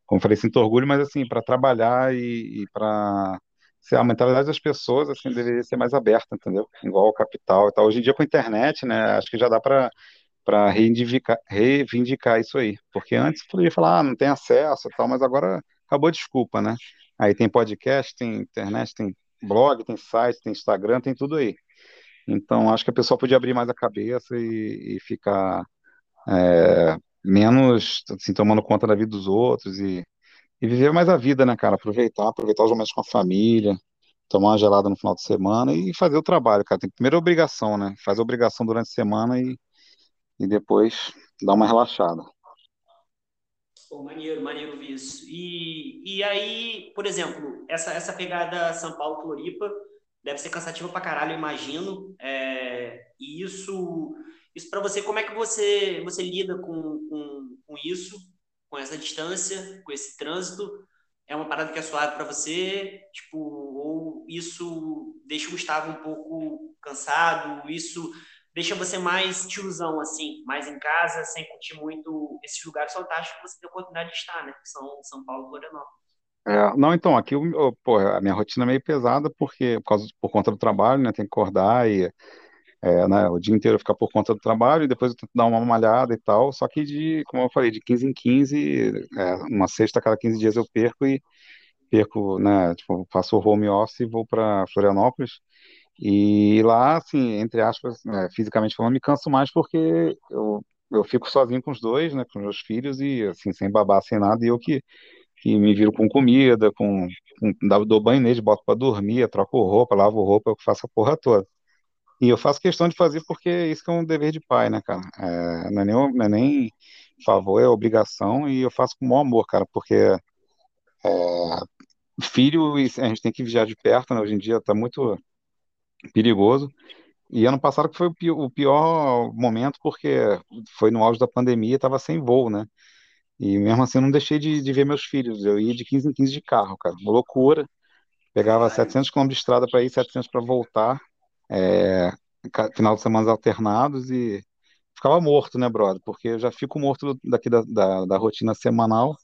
como falei, sinto orgulho, mas, assim, para trabalhar e, e para a mentalidade das pessoas, assim, deveria ser mais aberta, entendeu? Igual o capital e tal. Hoje em dia, com a internet, né, acho que já dá para para reivindicar, reivindicar isso aí. Porque antes podia falar, ah, não tem acesso e tal, mas agora acabou a desculpa, né? Aí tem podcast, tem internet, tem blog, tem site, tem Instagram, tem tudo aí. Então, acho que a pessoa podia abrir mais a cabeça e, e ficar é, menos assim, tomando conta da vida dos outros e, e viver mais a vida, né, cara? Aproveitar, aproveitar os momentos com a família, tomar uma gelada no final de semana e fazer o trabalho, cara. Tem primeira obrigação, né? Faz a obrigação durante a semana e, e depois dar uma relaxada. Pô, maneiro, maneiro isso. E, e aí, por exemplo, essa, essa pegada São Paulo-Floripa deve ser cansativa pra caralho, imagino. É, e isso, isso para você, como é que você, você lida com, com, com isso, com essa distância, com esse trânsito? é uma parada que é suave para você, tipo, ou isso deixa o Gustavo um pouco cansado, isso deixa você mais tiozão, assim, mais em casa, sem curtir muito esses lugares fantásticos que você tem a oportunidade de estar, né? Que são São Paulo e Florianópolis. É, não, então, aqui eu, pô, a minha rotina é meio pesada porque, por causa, por conta do trabalho, né? Tem que acordar e é, né, o dia inteiro ficar por conta do trabalho e depois eu tento dar uma malhada e tal. Só que de, como eu falei, de 15 em 15, é, uma sexta a cada 15 dias eu perco e perco, né? Tipo, faço home office e vou para Florianópolis. E lá, assim, entre aspas, é, fisicamente falando, me canso mais porque eu, eu fico sozinho com os dois, né, com os meus filhos e, assim, sem babá, sem nada, e eu que, que me viro com comida, com, com dou banho neles, boto para dormir, troco roupa, lavo roupa, eu faço a porra toda. E eu faço questão de fazer porque isso é um dever de pai, né, cara? É, não, é nem, não é nem favor, é obrigação e eu faço com o maior amor, cara, porque é, filho a gente tem que vigiar de perto, né? Hoje em dia tá muito perigoso. E ano passado que foi o pior, o pior momento, porque foi no auge da pandemia, estava sem voo, né? E mesmo assim eu não deixei de, de ver meus filhos. Eu ia de 15 em 15 de carro, cara. Uma loucura. Pegava 700 km de estrada para ir, 700 para voltar. É, final de semana alternados e ficava morto, né, brother? Porque eu já fico morto daqui da, da, da rotina semanal.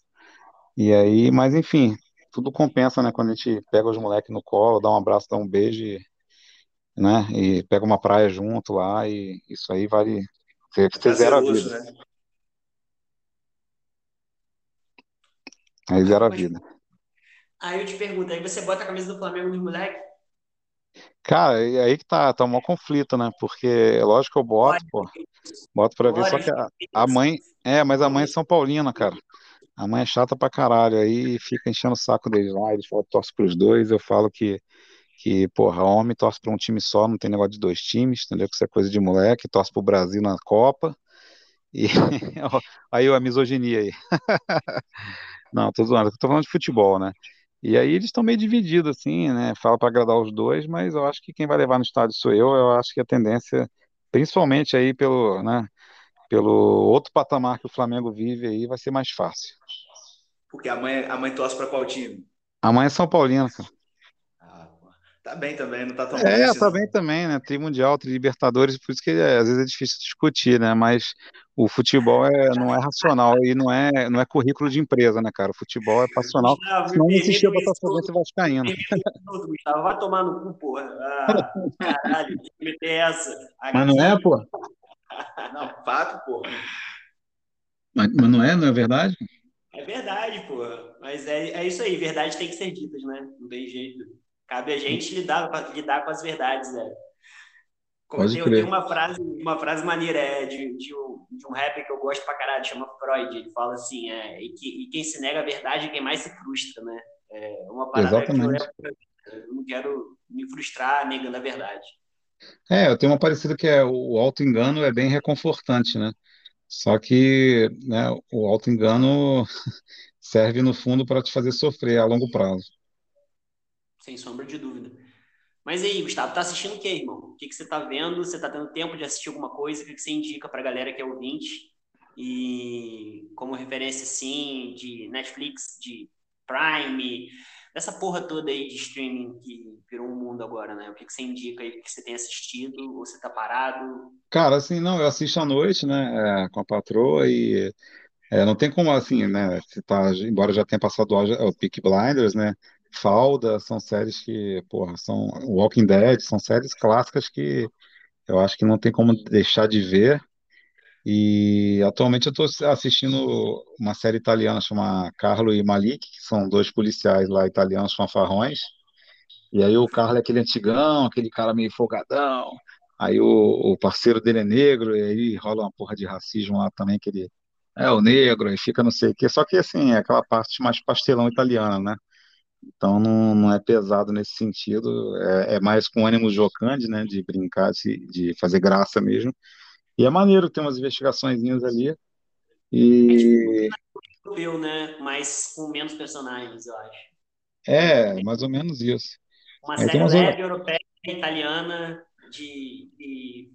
E aí, mas enfim, tudo compensa, né? Quando a gente pega os moleques no colo, dá um abraço, dá um beijo e né? E pega uma praia junto lá e isso aí vale. Você, você zera a vida. Né? Aí zera a vida. Aí eu te pergunto, aí você bota a camisa do Flamengo nos moleques? Cara, e aí que tá, tá um maior conflito, né? Porque é lógico que eu boto, pô, boto pra ver, só que a, a mãe, é, mas a mãe é São Paulina, cara. A mãe é chata pra caralho, aí fica enchendo o saco deles lá, eles falam, torce pros dois, eu falo que que, porra, homem torce para um time só, não tem negócio de dois times, entendeu? Que isso é coisa de moleque, torce pro Brasil na Copa. E aí a misoginia aí. não, tô zoando, tô falando de futebol, né? E aí eles estão meio divididos, assim, né? Fala para agradar os dois, mas eu acho que quem vai levar no estádio sou eu. Eu acho que a tendência, principalmente aí pelo, né, pelo outro patamar que o Flamengo vive aí, vai ser mais fácil. Porque a mãe, a mãe torce para qual time? A mãe é São Paulina, cara. Tá bem também, não tá tão É, tá bem também, né? Tem Mundial, tem Libertadores, por isso que é, às vezes é difícil discutir, né? Mas o futebol é, não é racional e não é, não é currículo de empresa, né, cara? O futebol é passional. Senão não existia Botafoguense e Vascaíno. Gustavo, vai tomar no cu, porra. Ah, caralho, que meter essa. Mas não é, pô? Não, fato, porra. Mas, mas não é, não é verdade? É verdade, porra. Mas é, é isso aí, verdade tem que ser ditas, né? Não tem jeito. Cabe a gente lidar, lidar com as verdades, né? Como tem, tem, uma frase, uma frase maneira é, de, de, um, de um rapper que eu gosto pra caralho, chama Freud. Ele fala assim: é, e, que, e quem se nega a verdade é quem mais se frustra, né? É uma parada Exatamente. que eu, eu não quero me frustrar negando a verdade. É, eu tenho uma parecida que é o auto-engano é bem reconfortante, né? Só que né, o auto-engano serve, no fundo, para te fazer sofrer a longo prazo sem sombra de dúvida. Mas aí, Gustavo, tá assistindo o que, irmão? O que, que você tá vendo? Você tá tendo tempo de assistir alguma coisa? O que, que você indica pra galera que é ouvinte? E como referência, sim, de Netflix, de Prime, dessa porra toda aí de streaming que virou um mundo agora, né? O que, que você indica aí? O que você tem assistido? Ou você tá parado? Cara, assim, não, eu assisto à noite, né, é, com a patroa e é, não tem como, assim, né, você tá, embora já tenha passado o, o Peak Blinders, né, Falda, são séries que, porra, são Walking Dead, são séries clássicas que eu acho que não tem como deixar de ver. E atualmente eu estou assistindo uma série italiana chamada Carlo e Malik, que são dois policiais lá italianos fanfarrões. E aí o Carlo é aquele antigão, aquele cara meio folgadão. Aí o, o parceiro dele é negro, e aí rola uma porra de racismo lá também, que ele é o negro, e fica não sei o quê. Só que assim, é aquela parte mais pastelão italiana, né? Então não, não é pesado nesse sentido, é, é mais com ânimo jocante, né, de brincar, de, de fazer graça mesmo. E é maneiro ter umas investigaçõezinhas ali. E... É tipo, né? Mas com menos personagens, eu acho. É, mais ou menos isso. Uma série umas... leve, europeia, italiana, de, de,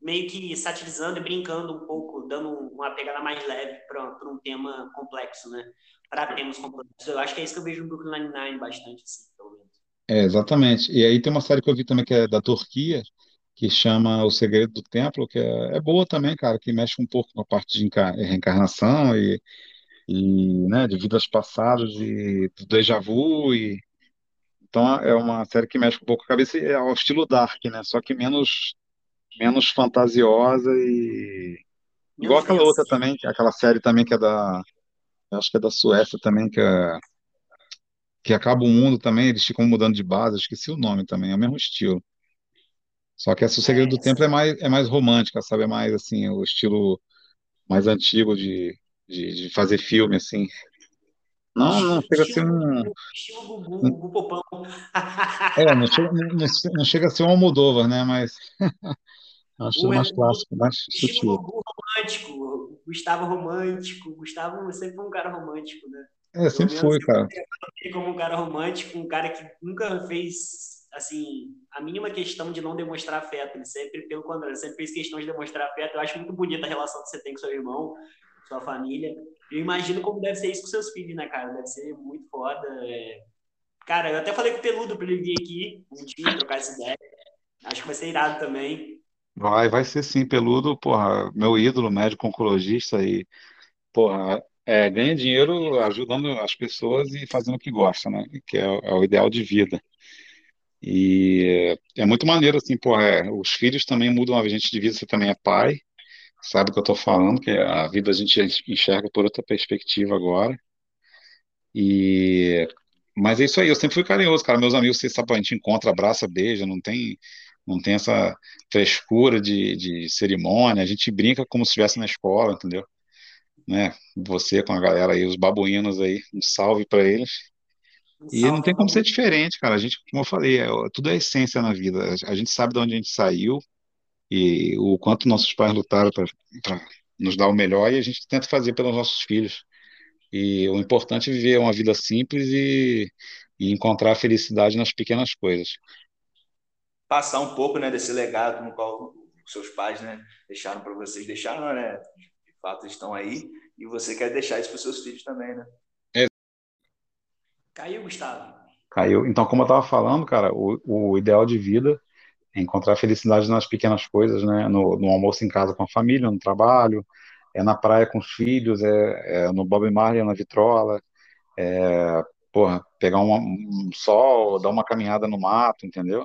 meio que satirizando e brincando um pouco, dando uma pegada mais leve para um tema complexo, né? Para temas complexos. Eu acho que é isso que eu vejo no Brooklyn Nine-Nine bastante, assim, pelo menos. É, exatamente. E aí tem uma série que eu vi também que é da Turquia, que chama O Segredo do Templo, que é, é boa também, cara, que mexe um pouco com a parte de enca- reencarnação e, e, né, de vidas passadas e do déjà vu e então é uma série que mexe um pouco a cabeça é ao estilo Dark, né? Só que menos menos fantasiosa e igual Menos aquela denso. outra também, aquela série também que é da, acho que é da Suécia também, que é que acaba o mundo também, eles ficam mudando de base, eu esqueci o nome também, é o mesmo estilo. Só que essa O Segredo É, do Templo é mais é mais romântica, sabe? É mais assim, o estilo mais antigo de, de, de fazer filme assim. Não, não estilo, chega a ser um Gugu, estilo Gugu, Gugu Popão. é, não chega, não não chega a ser um Almodóvar, né? Mas é estilo O, mais o clássico, mais sutil. Romântico, Gustavo romântico. Gustavo sempre foi um cara romântico, né? É, sempre menos foi, eu cara. ele como um cara romântico, um cara que nunca fez, assim, a mínima questão de não demonstrar afeto. Ele sempre, pelo contrário, sempre fez questão de demonstrar afeto. Eu acho muito bonita a relação que você tem com seu irmão, sua família. Eu imagino como deve ser isso com seus filhos, né, cara? Deve ser muito foda. é. Cara, eu até falei com o Peludo pra ele vir aqui um dia trocar essa ideia. Acho que vai ser irado também. Vai, vai ser sim, Peludo, porra, meu ídolo, médico oncologista e, porra, é, ganha dinheiro ajudando as pessoas e fazendo o que gosta, né? Que é, o é o ideal de vida. E é, é muito maneiro, assim, porra, é, os filhos também mudam a gente de vida, você também é pai, sabe o que eu tô falando, que a vida a gente enxerga por outra perspectiva agora. E mas é isso aí, eu sempre fui carinhoso, cara. Meus amigos, você sabe, a gente encontra, abraça, beija, não tem não tem essa frescura de, de cerimônia, a gente brinca como se estivesse na escola, entendeu? Né? Você com a galera aí, os babuínos aí, um salve pra eles. Um E não salve tem como ser diferente, cara. A gente, como eu falei, é, tudo é essência na vida. A gente sabe de onde a gente saiu e o quanto nossos pais lutaram para nos dar o melhor e a gente tenta fazer pelos nossos filhos. E o importante é viver uma vida simples e, e encontrar a felicidade nas pequenas coisas. Passar um pouco, né, desse legado no qual os seus pais, né, deixaram para vocês. Deixaram, né? De fato, estão aí. E você quer deixar isso para os seus filhos também, né? É, Caiu, Gustavo. caiu. Então, como eu estava falando, cara, o, o ideal de vida é encontrar felicidade nas pequenas coisas, né? No, no almoço em casa com a família, no trabalho, é na praia com os filhos, é, é no Bob Marley, na vitrola, é, porra, pegar um, um sol, dar uma caminhada no mato, entendeu?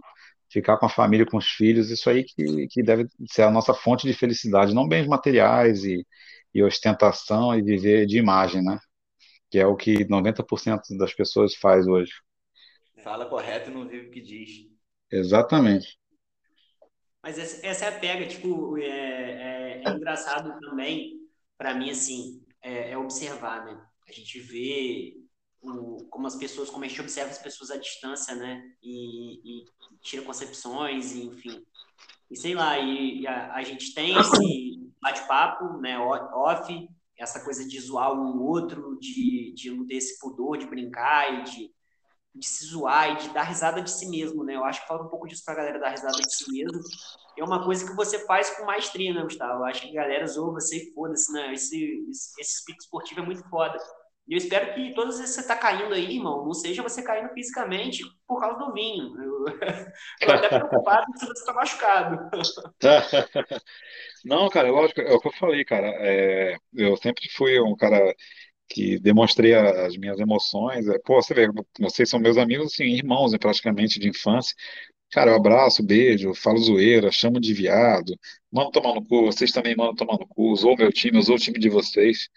Ficar com a família, com os filhos, isso aí que, que deve ser a nossa fonte de felicidade, não bens materiais e, e ostentação e viver de imagem, né? Que é o que 90% das pessoas faz hoje. Fala correto e não vive o que diz. Exatamente. Mas essa, é a pega, tipo, é, é, é engraçado também, para mim, assim, é, é observar, né? A gente vê o, como as pessoas, como a gente observa as pessoas à distância, né? E, e, tira concepções, e, enfim. E sei lá, e, e a, a gente tem esse bate-papo, né? Off, essa coisa de zoar um outro, de, de não ter esse pudor de brincar e de, de se zoar e de dar risada de si mesmo, né? Eu acho que falta um pouco disso pra galera dar risada de si mesmo. É uma coisa que você faz com maestria, né, Gustavo? Eu acho que a galera zoa você e foda-se, né? Esse, esse, esse esportivo é muito foda. E eu espero que todas as vezes que você tá caindo aí, irmão, não seja você caindo fisicamente por causa do vinho. Eu, eu até preocupado se você tá machucado. Não, cara, lógico, é o que eu falei, cara. É, eu sempre fui um cara que demonstrei as minhas emoções. É, Pô, você vê, vocês são meus amigos, assim, irmãos, né, praticamente de infância. Cara, eu abraço, beijo, falo zoeira, chamo de viado, mando tomar no cu, vocês também mandam tomar no cu, usou meu time, usou o time de vocês.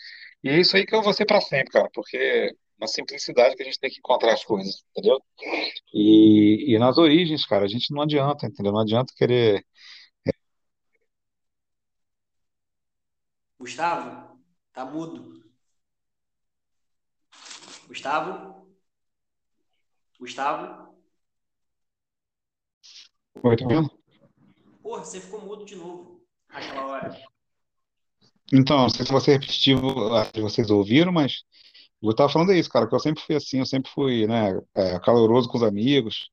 E é isso aí que eu vou ser pra sempre, cara, porque na simplicidade que a gente tem que encontrar as coisas, entendeu? E, e nas origens, cara, a gente não adianta, entendeu? Não adianta querer. Gustavo, tá mudo. Gustavo? Gustavo? Oi, tá vendo? Porra, você ficou mudo de novo aquela hora. Então, não sei se vai ser repetitivo, ah, se vocês ouviram, mas eu tava falando isso, cara, que eu sempre fui assim, eu sempre fui, né, é, caloroso com os amigos,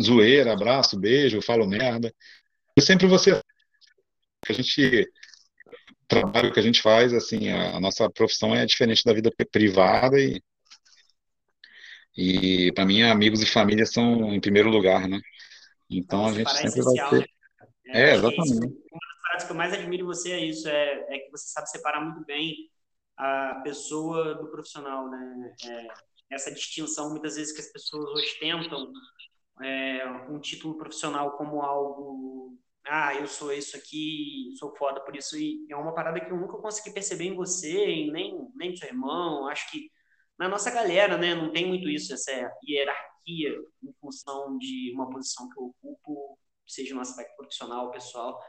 zoeira, abraço, beijo, falo merda. E sempre você, que a gente trabalho que a gente faz, assim, a, a nossa profissão é diferente da vida privada e, e para mim, amigos e família são em primeiro lugar, né? Então a gente sempre vai ter. Né? É, é exatamente. Paradas que eu mais admiro em você é isso, é, é que você sabe separar muito bem a pessoa do profissional, né? É, essa distinção, muitas vezes, que as pessoas ostentam é, um título profissional como algo ah, eu sou isso aqui, sou foda por isso, e é uma parada que eu nunca consegui perceber em você, e nem, nem seu irmão, acho que na nossa galera, né, não tem muito isso, essa hierarquia em função de uma posição que eu ocupo, seja no aspecto profissional, pessoal.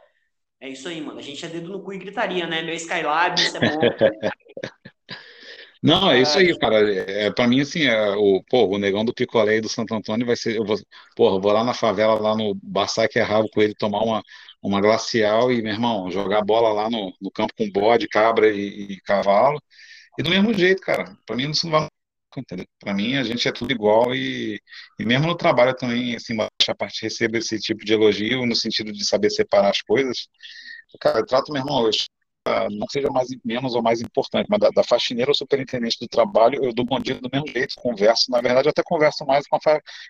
É isso aí, mano. A gente é dedo no cu e gritaria, né? Meu Skylab, isso é bom. Não, é isso aí, cara. É, para mim, assim, é, o, pô, o negão do picolé e do Santo Antônio vai ser. Eu vou, porra, eu vou lá na favela, lá no Barsaque é Rabo com ele, tomar uma, uma glacial e, meu irmão, jogar bola lá no, no campo com bode, cabra e, e cavalo. E do mesmo jeito, cara. Para mim, isso não vai. Para mim, a gente é tudo igual e, e mesmo no trabalho também, assim, a parte recebe esse tipo de elogio no sentido de saber separar as coisas. Cara, eu trato, meu irmão, eu não seja mais menos ou mais importante, mas da, da faxineira ou superintendente do trabalho, eu dou bom dia do mesmo jeito, converso, na verdade eu até converso mais com a,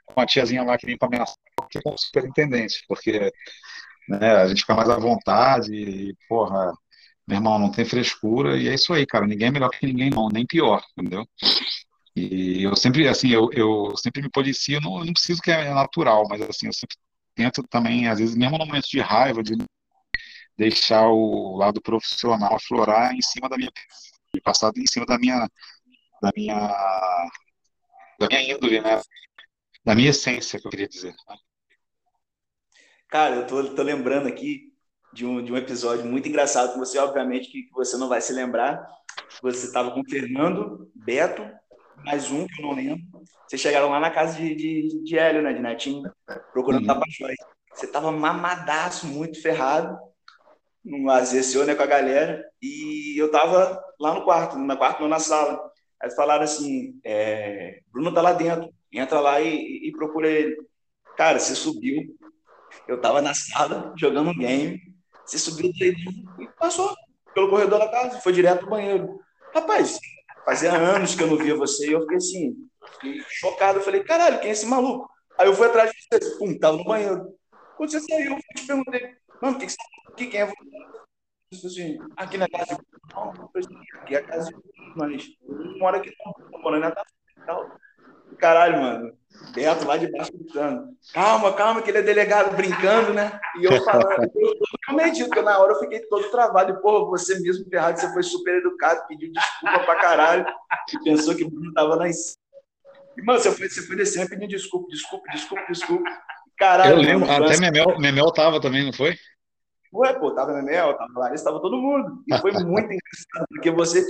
com a tiazinha lá que limpa a minha sala que com o superintendente, porque né, a gente fica mais à vontade e, porra, meu irmão, não tem frescura, e é isso aí, cara, ninguém é melhor que ninguém não, nem pior, entendeu? E eu sempre, assim, eu, eu sempre me policio, não, não preciso que é natural, mas assim, eu sempre tento também, às vezes, mesmo no momento de raiva, de deixar o lado profissional aflorar em cima da minha passar em cima da minha da minha da minha índole, né? Da minha essência, que eu queria dizer. Né? Cara, eu tô, tô lembrando aqui de um, de um episódio muito engraçado com você, obviamente, que, que você não vai se lembrar. Você estava com o Fernando, Beto, mais um que eu não lembro. Vocês chegaram lá na casa de, de, de Hélio, né? De Netinho, procurando uhum. Tapajós. Você tava mamadaço, muito ferrado no AZCO, né, com a galera, e eu tava lá no quarto, no quarto, não na sala. Aí falaram assim, é, Bruno tá lá dentro, entra lá e, e procura ele. Cara, você subiu, eu tava na sala jogando um game, você subiu e passou pelo corredor da casa, foi direto pro banheiro. Rapaz, fazia anos que eu não via você e eu fiquei assim, fiquei chocado. Eu falei, caralho, quem é esse maluco? Aí eu fui atrás de você, pum, tava no banheiro. Quando você saiu, eu te perguntei, mano, o que, que você que quem é você? Assim, aqui na casa de não, aqui é a casa de mas mora aqui não, morando na tal. Caralho, mano. Beto lá de baixo gritando. Calma, calma, que ele é delegado, brincando, né? E eu falando, eu tô medido, porque na hora eu fiquei todo travado. E, pô, você mesmo ferrado, você foi super educado, pediu desculpa pra caralho. E pensou que o Bruno tava lá em cima. E, mano, você foi, você foi descendo pedindo desculpa, desculpa, desculpa, desculpa. Caralho. Eu lembro, mano, até Memel, Memel tava também, não foi? Ué, pô, tava Memel, tava Larissa, tava todo mundo. E foi muito engraçado, porque você,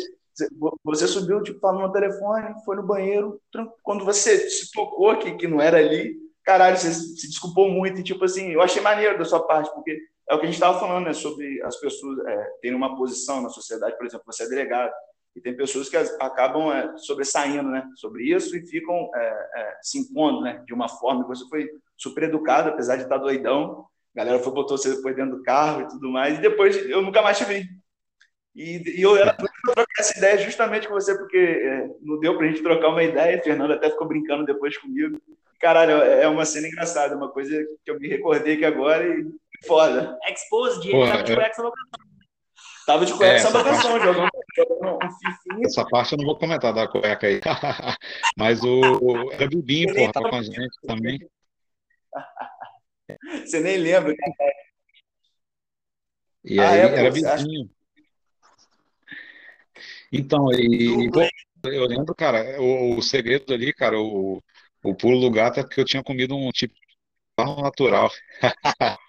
você subiu, tipo, falando no telefone, foi no banheiro, quando você se tocou que, que não era ali, caralho, você se desculpou muito, e tipo assim, eu achei maneiro da sua parte, porque é o que a gente estava falando, né, sobre as pessoas é, terem uma posição na sociedade, por exemplo, você é delegado, e tem pessoas que acabam é, sobressaindo, né, sobre isso e ficam é, é se impondo, né, de uma forma você foi super educado, apesar de estar doidão, a galera foi, botou você depois dentro do carro e tudo mais, e depois eu nunca mais te vi. E, e eu era trocar essa ideia justamente com você, porque é, não deu para a gente trocar uma ideia, o Fernando até ficou brincando depois comigo. Caralho, é, é uma cena engraçada, uma coisa que eu me recordei aqui agora e foda. Exposed, ele tava de cueca samba Tava de cueca é, canção, jogando, um fifinho. Essa parte eu não vou comentar da cueca aí. Mas o, o era Bibinho, porra, tá com a gente também. Você nem lembra. E ah, aí é, era vizinho. Então, e, pô, eu lembro, cara, o, o, segredo ali, cara, o, o pulo do gato é porque eu tinha comido um tipo natural.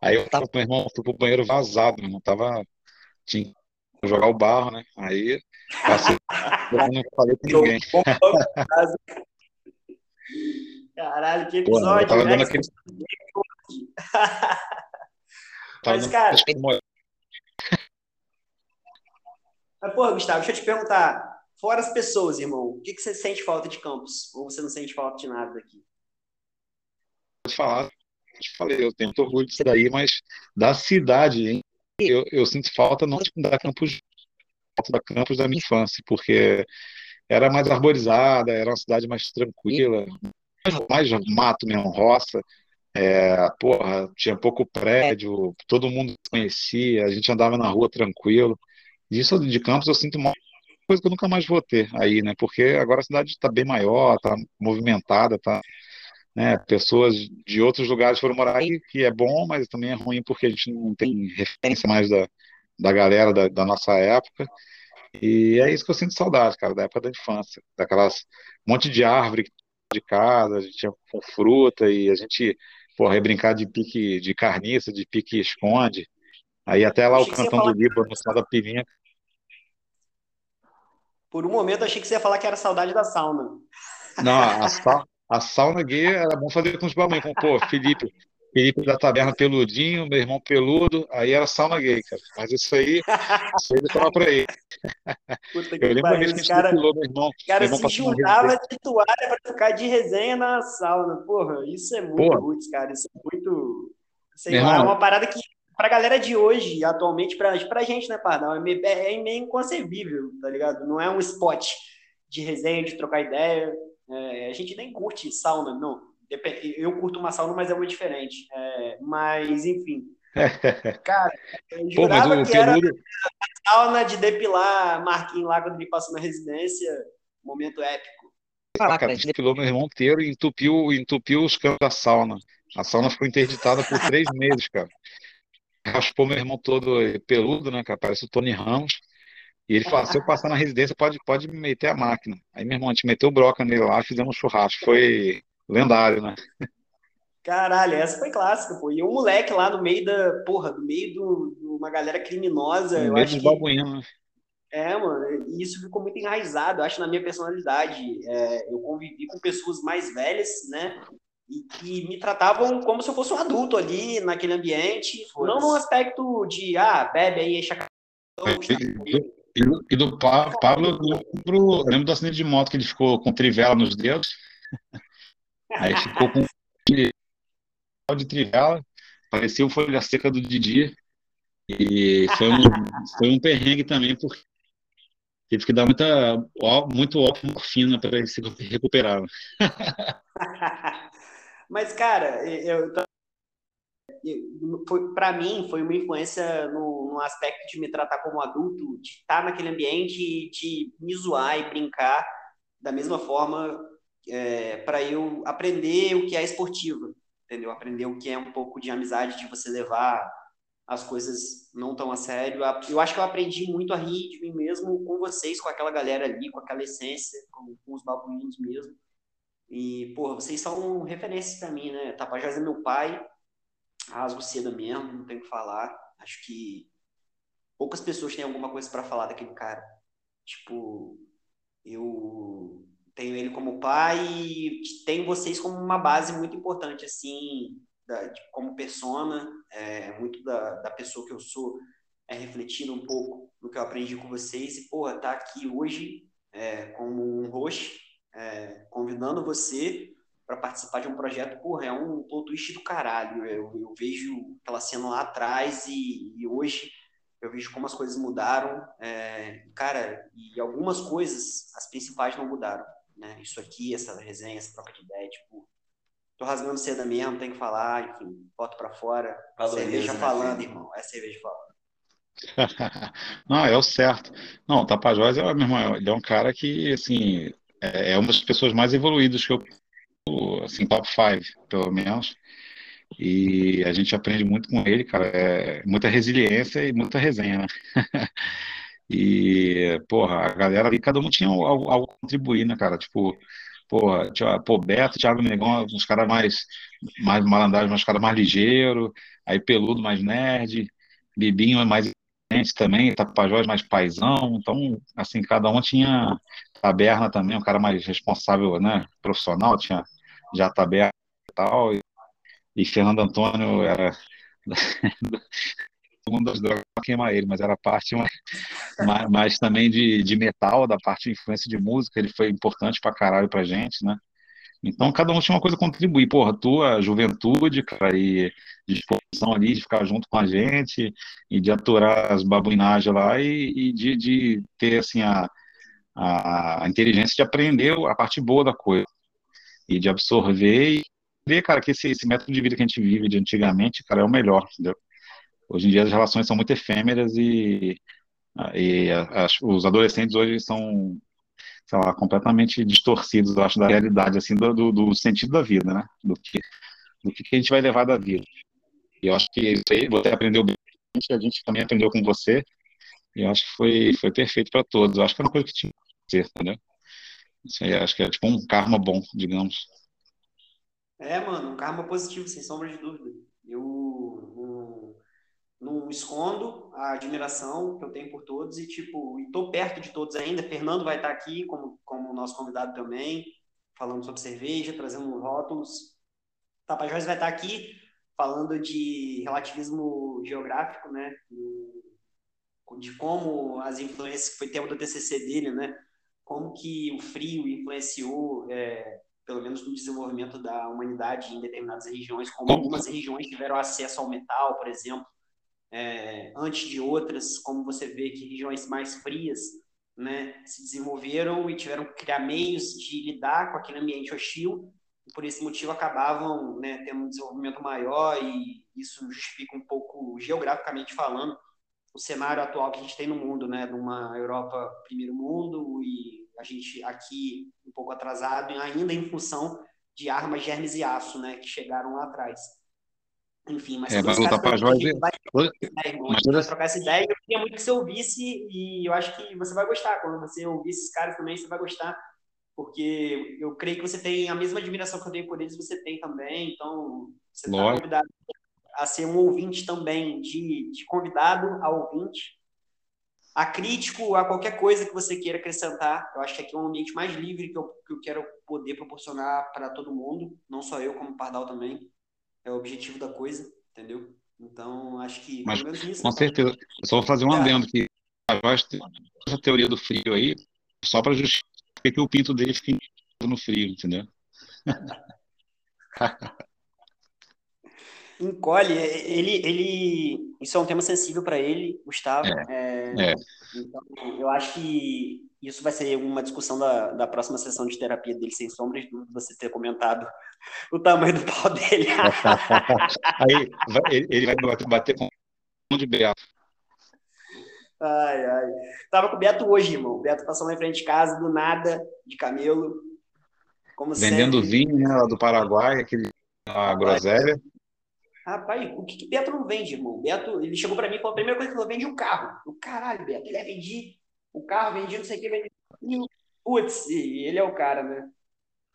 aí eu tava com o meu irmão, fui pro banheiro vazado, meu irmão, tava, tinha que jogar o barro, né? Aí passei, eu não falei com ninguém. Caralho, que episódio, Pô, né? Aquele... Mas, cara. Mas, porra, Gustavo, deixa eu te perguntar. Fora as pessoas, irmão, o que, que você sente falta de campus? Ou você não sente falta de nada daqui? Vou falar, eu te falei, eu tenho muito orgulho disso daí, mas da cidade, hein? eu, eu sinto falta não da campus, da campus da minha infância, porque era mais arborizada, era uma cidade mais tranquila, mais, mais mato mesmo, roça. É, porra, tinha pouco prédio, todo mundo conhecia, a gente andava na rua tranquilo. Isso de campos eu sinto uma coisa que eu nunca mais vou ter aí, né? Porque agora a cidade está bem maior, está movimentada, tá, né? Pessoas de outros lugares foram morar aí, que é bom, mas também é ruim porque a gente não tem referência mais da, da galera da, da nossa época. E é isso que eu sinto saudade, cara, da época da infância, daquelas monte de árvore de casa, a gente tinha com fruta e a gente, porra, ia brincar de pique de carniça, de pique esconde. Aí até lá o cantão do Líbano, no céu da pilinha. Por um momento achei que você ia falar que era saudade da sauna. Não, a, sa a sauna gay era bom fazer com os bagulho. Pô, Felipe, Felipe da Taberna peludinho, meu irmão peludo, aí era sauna gay, cara. Mas isso aí, isso aí deixava pra aí. Puta que eu lembro vez que cara, meu irmão. O cara se juntava de toalha pra ficar de resenha na sauna. Porra, isso é muito roots, cara. Isso é muito. Sei lá, é uma parada que pra galera de hoje, atualmente, pra, pra gente, né, Pardal, é meio, é meio inconcebível, tá ligado? Não é um spot de resenha, de trocar ideia. É, a gente nem curte sauna, não eu curto uma sauna, mas é muito diferente. É, mas, enfim. Cara, eu Pô, jurava que peludo... era a sauna de depilar Marquinhos lá quando ele passou na residência. Momento épico. Ah, cara, depilou meu irmão inteiro e entupiu, entupiu os campos da sauna. A sauna ficou interditada por três meses, cara. Raspou meu irmão todo peludo, né, cara? Parece o Tony Ramos. E ele falou: se eu passar na residência, pode, pode me meter a máquina. Aí meu irmão, a gente meteu broca nele lá, fizemos um churrasco. Foi lendário, né? Caralho, essa foi clássica, pô. E o moleque lá no meio da, porra, no meio de uma galera criminosa. No eu meio acho que... Babuíno. Né? É, mano, e isso ficou muito enraizado, eu acho, na minha personalidade. É, eu convivi com pessoas mais velhas, né? E que me tratavam como se eu fosse um adulto ali naquele ambiente. Não num aspecto de, ah, bebe aí, enche a e, e do Pablo, eu lembro, eu lembro do acidente de moto que ele ficou com trivela nos dedos. Aí ficou com de trivela, parecia o folha seca do Didi. E foi um, foi um perrengue também, porque teve que dar muita, muito álcool morfina para ele se recuperar. Mas, cara, eu, para mim foi uma influência no, no, aspecto de me tratar como adulto, de estar naquele ambiente e de me zoar e brincar da mesma forma é, para eu aprender o que é esportiva, entendeu? Aprender o que é um pouco de amizade, de você levar as coisas não tão a sério. Eu acho que eu aprendi muito a rir de mim mesmo com vocês, com aquela galera ali, com aquela essência, com, com os babuínos mesmo. E, porra, vocês são referências para mim, né? Tapajós é meu pai, rasgo cedo mesmo, não tenho o que falar. Acho que poucas pessoas têm alguma coisa para falar daquele cara. Tipo, eu tenho ele como pai e tenho vocês como uma base muito importante, assim, da, de, como persona, é, muito da, da pessoa que eu sou, é refletindo um pouco no que eu aprendi com vocês e, porra, tá aqui hoje é, como um host, é, convidando você para participar de um projeto, porra, é um plot twist do caralho. Eu, eu vejo aquela cena lá atrás e, e hoje eu vejo como as coisas mudaram. É, cara, e algumas coisas, as principais não mudaram né? Isso aqui, essa resenha, essa troca de ideia, tipo, tô rasgando seda mesmo, tem que falar, enfim, boto para fora. Valoriza, cerveja né, falando, filho? irmão, é cerveja falando. Não, é o certo. Não, o Tapajós, é, meu irmão, ele é um cara que, assim, é, é uma das pessoas mais evoluídas que eu, assim, top 5, pelo menos. E a gente aprende muito com ele, cara. É muita resiliência e muita resenha, né? E, porra, a galera ali, cada um tinha algo, algo a contribuir, né, cara? Tipo, porra, tinha, pô, Beto, Thiago Negão, uns caras mais, mais malandragem, uns caras mais ligeiros, aí Peludo mais nerd, Bibinho mais também, Tapajós mais paizão, então, assim, cada um tinha Taberna também, um cara mais responsável, né, profissional, tinha já Taberna e tal, e, e Fernando Antônio era uma das drogas para queimar ele, mas era parte mais, também de, de metal, da parte de influência de música, ele foi importante pra caralho pra gente, né? Então, cada um tinha uma coisa a contribuir. Porra, tua juventude, cara, e disposição ali de ficar junto com a gente e de aturar as babuinagens lá e, e de, de, ter, assim, a, a, inteligência de aprender a parte boa da coisa e de absorver e ver, cara, que esse, esse método de vida que a gente vive de antigamente, cara, é o melhor, entendeu? Hoje em dia as relações são muito efêmeras e, e as, os adolescentes hoje são sei lá, completamente distorcidos, eu acho, da realidade, assim, do, do, do sentido da vida, né? Do que, do que a gente vai levar da vida. E eu acho que isso aí, você aprendeu bem, a gente também aprendeu com você, e eu acho que foi, foi perfeito para todos. Eu acho que é uma coisa que tinha que ser, entendeu? Isso aí, acho que é tipo um karma bom, digamos. É, mano, um karma positivo, sem sombra de dúvida. Eu, não escondo a admiração que eu tenho por todos e, tipo, estou perto de todos ainda. Fernando vai estar aqui como, como nosso convidado também, falando sobre cerveja, trazendo rótulos. Tapajós vai estar aqui falando de relativismo geográfico, né? De como as influências, que foi tema do TCC dele, né? Como que o frio influenciou, é, pelo menos no desenvolvimento da humanidade em determinadas regiões, como algumas regiões tiveram acesso ao metal, por exemplo, é, antes de outras, como você vê que regiões mais frias né, se desenvolveram e tiveram que criar meios de lidar com aquele ambiente hostil, e por esse motivo acabavam né, tendo um desenvolvimento maior, e isso justifica um pouco, geograficamente falando, o cenário atual que a gente tem no mundo, né, numa Europa primeiro mundo, e a gente aqui um pouco atrasado, ainda em função de armas, germes e aço, né, que chegaram lá atrás. Enfim, mas é, vai lutar para Vai, vai trocar essa ideia. Eu queria muito que você ouvisse e eu acho que você vai gostar. Quando você ouvir esses caras também, você vai gostar. Porque eu creio que você tem a mesma admiração que eu tenho por eles, você tem também. Então, você está convidado a ser um ouvinte também, de, de convidado a ouvinte, a crítico, a qualquer coisa que você queira acrescentar. Eu acho que aqui é um ambiente mais livre que eu, que eu quero poder proporcionar para todo mundo, não só eu, como Pardal também é o objetivo da coisa, entendeu? Então, acho que. Mas, isso, com certeza. Eu só vou fazer um é. adendo que essa teoria do frio aí, só para justificar que o pinto dele fica no frio, entendeu? Encolhe, ele, ele, isso é um tema sensível para ele, Gustavo. É, é, é. Então, eu acho que isso vai ser uma discussão da, da próxima sessão de terapia dele, sem sombra de dúvida, você ter comentado o tamanho do pau dele. Aí ele, ele vai bater com um de Beto. Ai, ai. Tava com o Beto hoje, irmão. O Beto passou lá em frente de casa, do nada, de camelo. Como Vendendo sempre. vinho, né, lá do Paraguai, aquele a groselha. Rapaz, o que, que Beto não vende, irmão? Beto, ele chegou para mim e falou: a primeira coisa que ele vende é um carro. O caralho, Beto, ele é vendido o carro vendido, não sei o que, vendido. Putz, ele é o cara, né?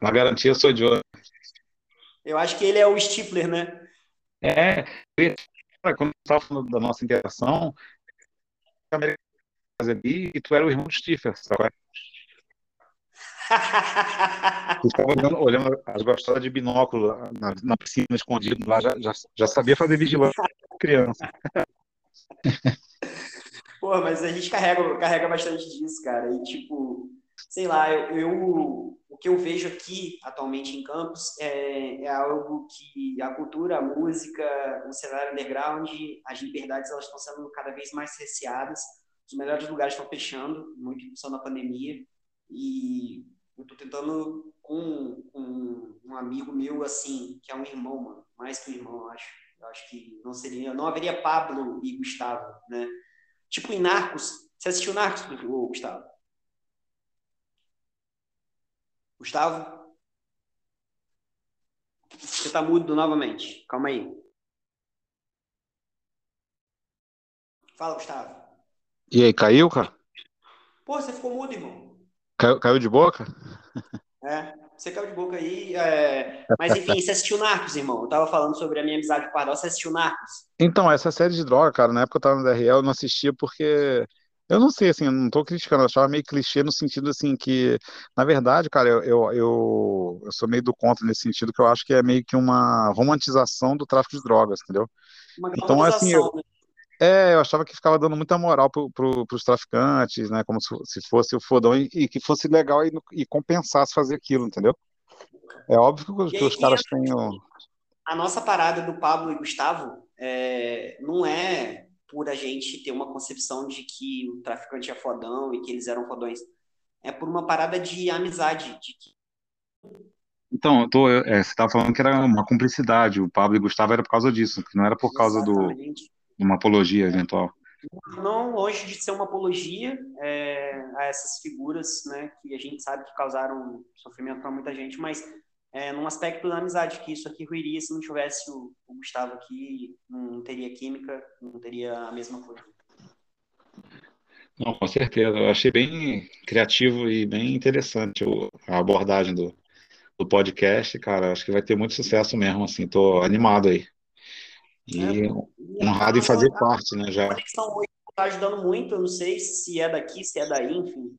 Na garantia, eu sou de outro. Eu acho que ele é o Stifler, né? É, quando estava falando da nossa interação, ali, e tu era o irmão do Stifler, sabe? Tu ficava olhando, olhando as gostoras de binóculo na, na, piscina escondido lá, já, já, já sabia fazer vigilância criança. Mas a gente carrega, carrega bastante disso, cara. E, tipo, sei lá, eu, eu o que eu vejo aqui atualmente em Campos é, é, algo que a cultura, a música, o cenário underground, as liberdades, elas estão sendo cada vez mais receadas. Os melhores lugares estão fechando, muito em função da pandemia. E eu tô tentando com, com um amigo meu, assim, que é um irmão, mano, mais que um irmão, eu acho. Eu acho que não seria, não haveria Pablo e Gustavo, né? Tipo em Narcos. Você assistiu Narcos, Gustavo? Gustavo? Você tá mudo novamente. Calma aí. Fala, Gustavo. E aí, caiu, cara? Pô, você ficou mudo, irmão. Caiu, caiu de boca? É, você caiu de boca aí. É... Mas enfim, você assistiu Narcos, irmão? Eu tava falando sobre a minha amizade com o Pardal. Você assistiu Narcos? Então, essa série de droga, cara, na época eu tava no DRL, eu não assistia porque. Eu não sei, assim, eu não tô criticando, eu achava meio clichê no sentido, assim, que, na verdade, cara, eu, eu, eu, eu sou meio do contra nesse sentido, que eu acho que é meio que uma romantização do tráfico de drogas, entendeu? Uma então, assim, eu, né? É, eu achava que ficava dando muita moral para pro, os traficantes, né? Como se, se fosse o fodão e, e que fosse legal e, e, compensasse fazer aquilo, entendeu? É óbvio que, que aí, os caras têm o... A nossa parada do Pablo e Gustavo é, não é por a gente ter uma concepção de que o traficante é fodão e que eles eram fodões. É por uma parada de amizade, de que Então, eu tô, é, você estava falando que era uma cumplicidade, o Pablo e o Gustavo era por causa disso, que não era por causa do, exatamente uma apologia eventual. não longe de ser uma apologia é, a essas figuras, né, que a gente sabe que causaram sofrimento para muita gente, mas é, num aspecto da amizade, que isso aqui ruiria se não tivesse o, o Gustavo aqui, não teria química, não teria a mesma coisa. Não, com certeza. Eu achei bem criativo e bem interessante o- a abordagem do, do podcast, cara. Acho que vai ter muito sucesso mesmo, assim. Tô animado aí. É, E a honrado em nossa fazer parte, né, já. conexão hoje está ajudando muito, eu não sei se é daqui, se é daí, enfim,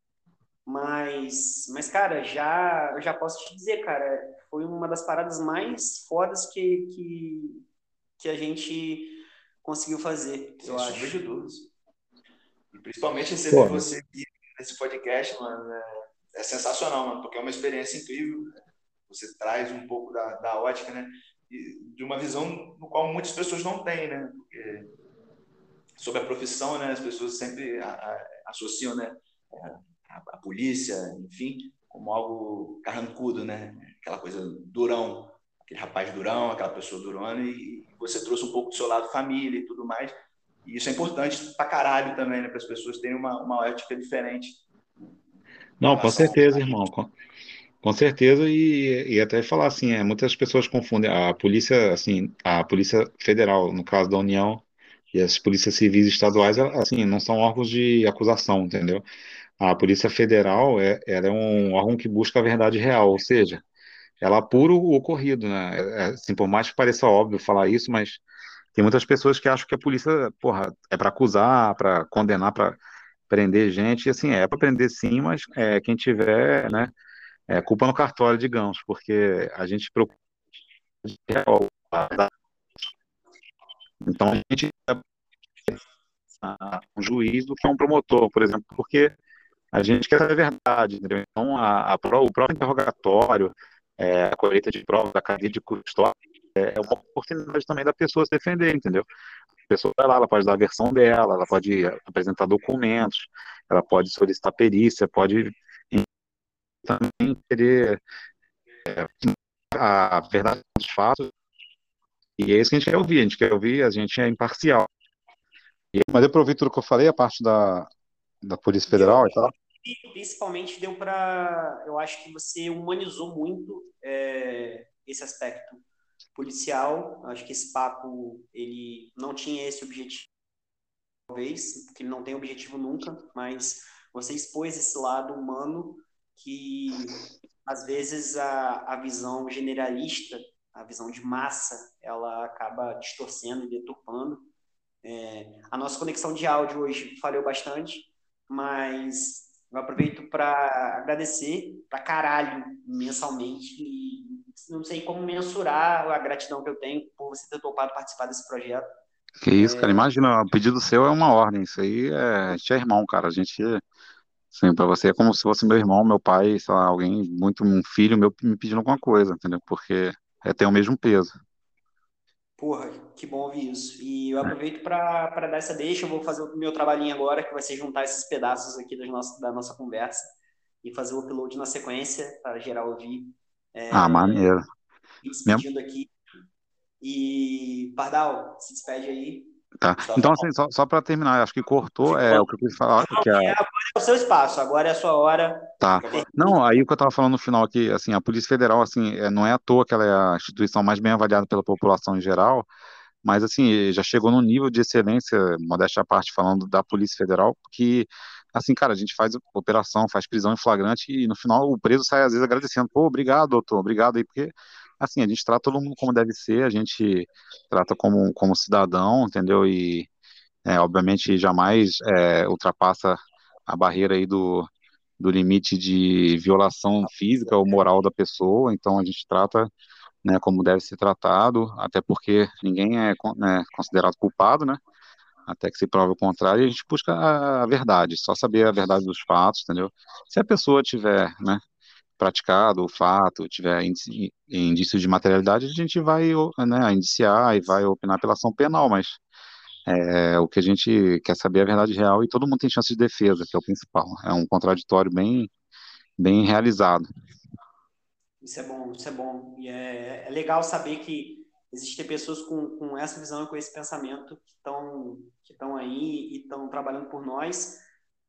mas, mas cara, já, eu já posso te dizer, cara, foi uma das paradas mais fodas que, que, que a gente conseguiu fazer, eu acho. de dúvidas. E principalmente receber Pô, você aqui nesse podcast, mano, é, é sensacional, mano, porque é uma experiência incrível. Você traz um pouco da, da ótica, né? De uma visão no qual muitas pessoas não têm, né? Porque sobre a profissão, né? As pessoas sempre a- a- associam, né? A, a polícia, enfim, como algo carrancudo, né? Aquela coisa durão, aquele rapaz durão, aquela pessoa durona, e, e você trouxe um pouco do seu lado família e tudo mais. E isso é importante pra caralho também, né? Para as pessoas terem uma, uma ótica diferente Não, com certeza, a irmão. Com, certeza. E, e até falar assim, é, muitas pessoas confundem a polícia, assim, a Polícia Federal, no caso da União, e as polícias civis estaduais, assim, não são órgãos de acusação, entendeu? A Polícia Federal é, ela é um órgão que busca a verdade real, ou seja, ela apura o ocorrido, né? É, é, assim, por mais que pareça óbvio falar isso, mas tem muitas pessoas que acham que a polícia, porra, é para acusar, para condenar, para prender gente, e assim, é para prender sim, mas é, quem tiver, né, é culpa no cartório, digamos, porque a gente procura a então a gente é um juiz do que um promotor, por exemplo, porque a gente quer saber a verdade, entendeu? Então a, a, o próprio interrogatório, é, a colheita de provas da cadeia de custódia, é é uma oportunidade também da pessoa se defender, entendeu? A pessoa vai lá, ela pode dar a versão dela, ela pode apresentar documentos, ela pode solicitar perícia, pode também querer a verdade dos fatos, e é isso que a gente quer ouvir, a gente quer ouvir, a gente é imparcial. E- mas eu ouvi tudo que eu falei, a parte da, da Polícia Federal e tal. Principalmente deu para, eu acho que você humanizou muito é, esse aspecto policial. Acho que esse papo ele não tinha esse objetivo, talvez, porque ele não tem objetivo nunca, mas você expôs esse lado humano que às vezes a, a visão generalista, a visão de massa, ela acaba distorcendo e deturpando. É, a nossa conexão de áudio hoje falhou bastante, mas eu aproveito para agradecer pra caralho mensalmente e não sei como mensurar a gratidão que eu tenho por você ter topado participar desse projeto. Que isso, cara, imagina, o pedido seu é uma ordem, isso aí é, a gente é irmão, cara, a gente, assim, pra você é como se fosse meu irmão, meu pai, sei lá, alguém, muito, um filho meu me pedindo alguma coisa, entendeu? Porque é, tem o mesmo peso. Porra, que bom ouvir isso. E eu aproveito para dar essa deixa. Eu vou fazer o meu trabalhinho agora, que vai ser juntar esses pedaços aqui das nossa, da nossa conversa e fazer o upload na sequência para geral ouvir. Ah, maneiro. Me despedindo aqui. E, Pardal, se despede aí. Tá. Então, assim, só, só para terminar, acho que cortou, é o que eu quis falar, que a, Agora é o seu espaço, agora é a sua hora. Tá. Não, aí o que eu estava falando no final aqui, assim, a Polícia Federal, assim, é, não é à toa que ela é a instituição mais bem avaliada pela população em geral, mas, assim, já chegou num nível de excelência, modéstia à parte, falando da Polícia Federal, que, assim, cara, a gente faz operação, faz prisão em flagrante e no final o preso sai, às vezes, agradecendo, pô, obrigado, doutor, obrigado aí, porque, assim, a gente trata todo mundo como deve ser, a gente trata como, como cidadão, entendeu? E, é, obviamente, jamais é, ultrapassa a barreira aí do do limite de violação física ou moral da pessoa, então a gente trata né, como deve ser tratado, até porque ninguém é né, considerado culpado, né, até que se prove o contrário, a gente busca a verdade, só saber a verdade dos fatos, entendeu? Se a pessoa tiver, né, praticado o fato, tiver indício de materialidade, a gente vai, né, indiciar e vai opinar pela ação penal, mas é, o que a gente quer saber é a verdade real e todo mundo tem chance de defesa, que é o principal. É um contraditório bem, bem realizado. Isso é bom, isso é bom. E é, é legal saber que existem pessoas com, com essa visão e com esse pensamento que estão que aí e estão trabalhando por nós.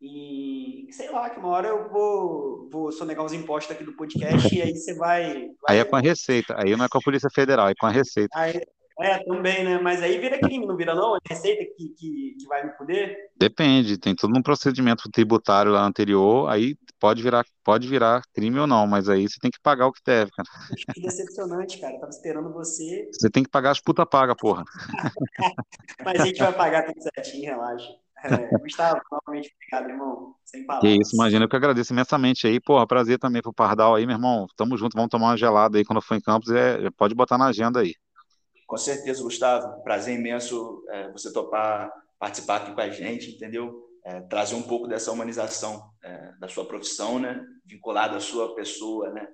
E sei lá, que uma hora eu vou, vou sonegar os impostos aqui do podcast e aí você vai, vai, Aí é com a Receita, aí não é com a Polícia Federal, é com a Receita. Aí, é, também, né? Mas aí vira crime, não vira não? É Receita que, que, que vai me poder? Depende, tem todo um procedimento tributário lá anterior, aí pode virar, pode virar crime ou não, mas aí você tem que pagar o que deve, cara. Que decepcionante, cara. Eu tava esperando você. Você tem que pagar as puta paga, porra. mas a gente vai pagar tudo certinho, relaxa. É, Gustavo, novamente, obrigado, irmão. Sem palavras. Que isso, imagina, eu que agradeço imensamente aí. Porra, prazer também pro Pardal aí, meu irmão. Tamo junto, vamos tomar uma gelada aí quando for em Campos. É, pode botar na agenda aí. Com certeza, Gustavo. Prazer imenso é, você topar participar aqui com a gente, entendeu? É, trazer um pouco dessa humanização é, da sua profissão, né? Vinculada à sua pessoa, né?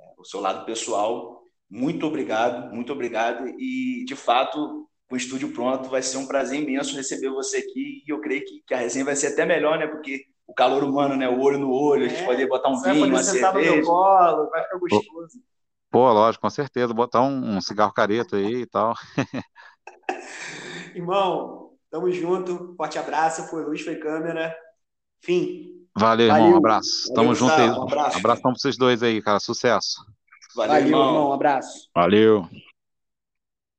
É, o seu lado pessoal. Muito obrigado, muito obrigado. E, de fato, com o estúdio pronto, vai ser um prazer imenso receber você aqui. E eu creio que, que a resenha vai ser até melhor, né? Porque o calor humano, né? O olho no olho, a gente É, poder botar um Você vai vinho, poder uma sentar no meu cerveja. colo, vai ficar gostoso. Pô, lógico, com certeza. Botar um, um cigarro careta aí e tal. Irmão, tamo junto. Forte abraço. Foi luz, foi câmera. Fim. Valeu, irmão. Valeu. Um abraço. Tamo Valeu, junto aí. Um abraço. Abração pra vocês dois aí, cara. Sucesso. Valeu, irmão. Um abraço. Valeu.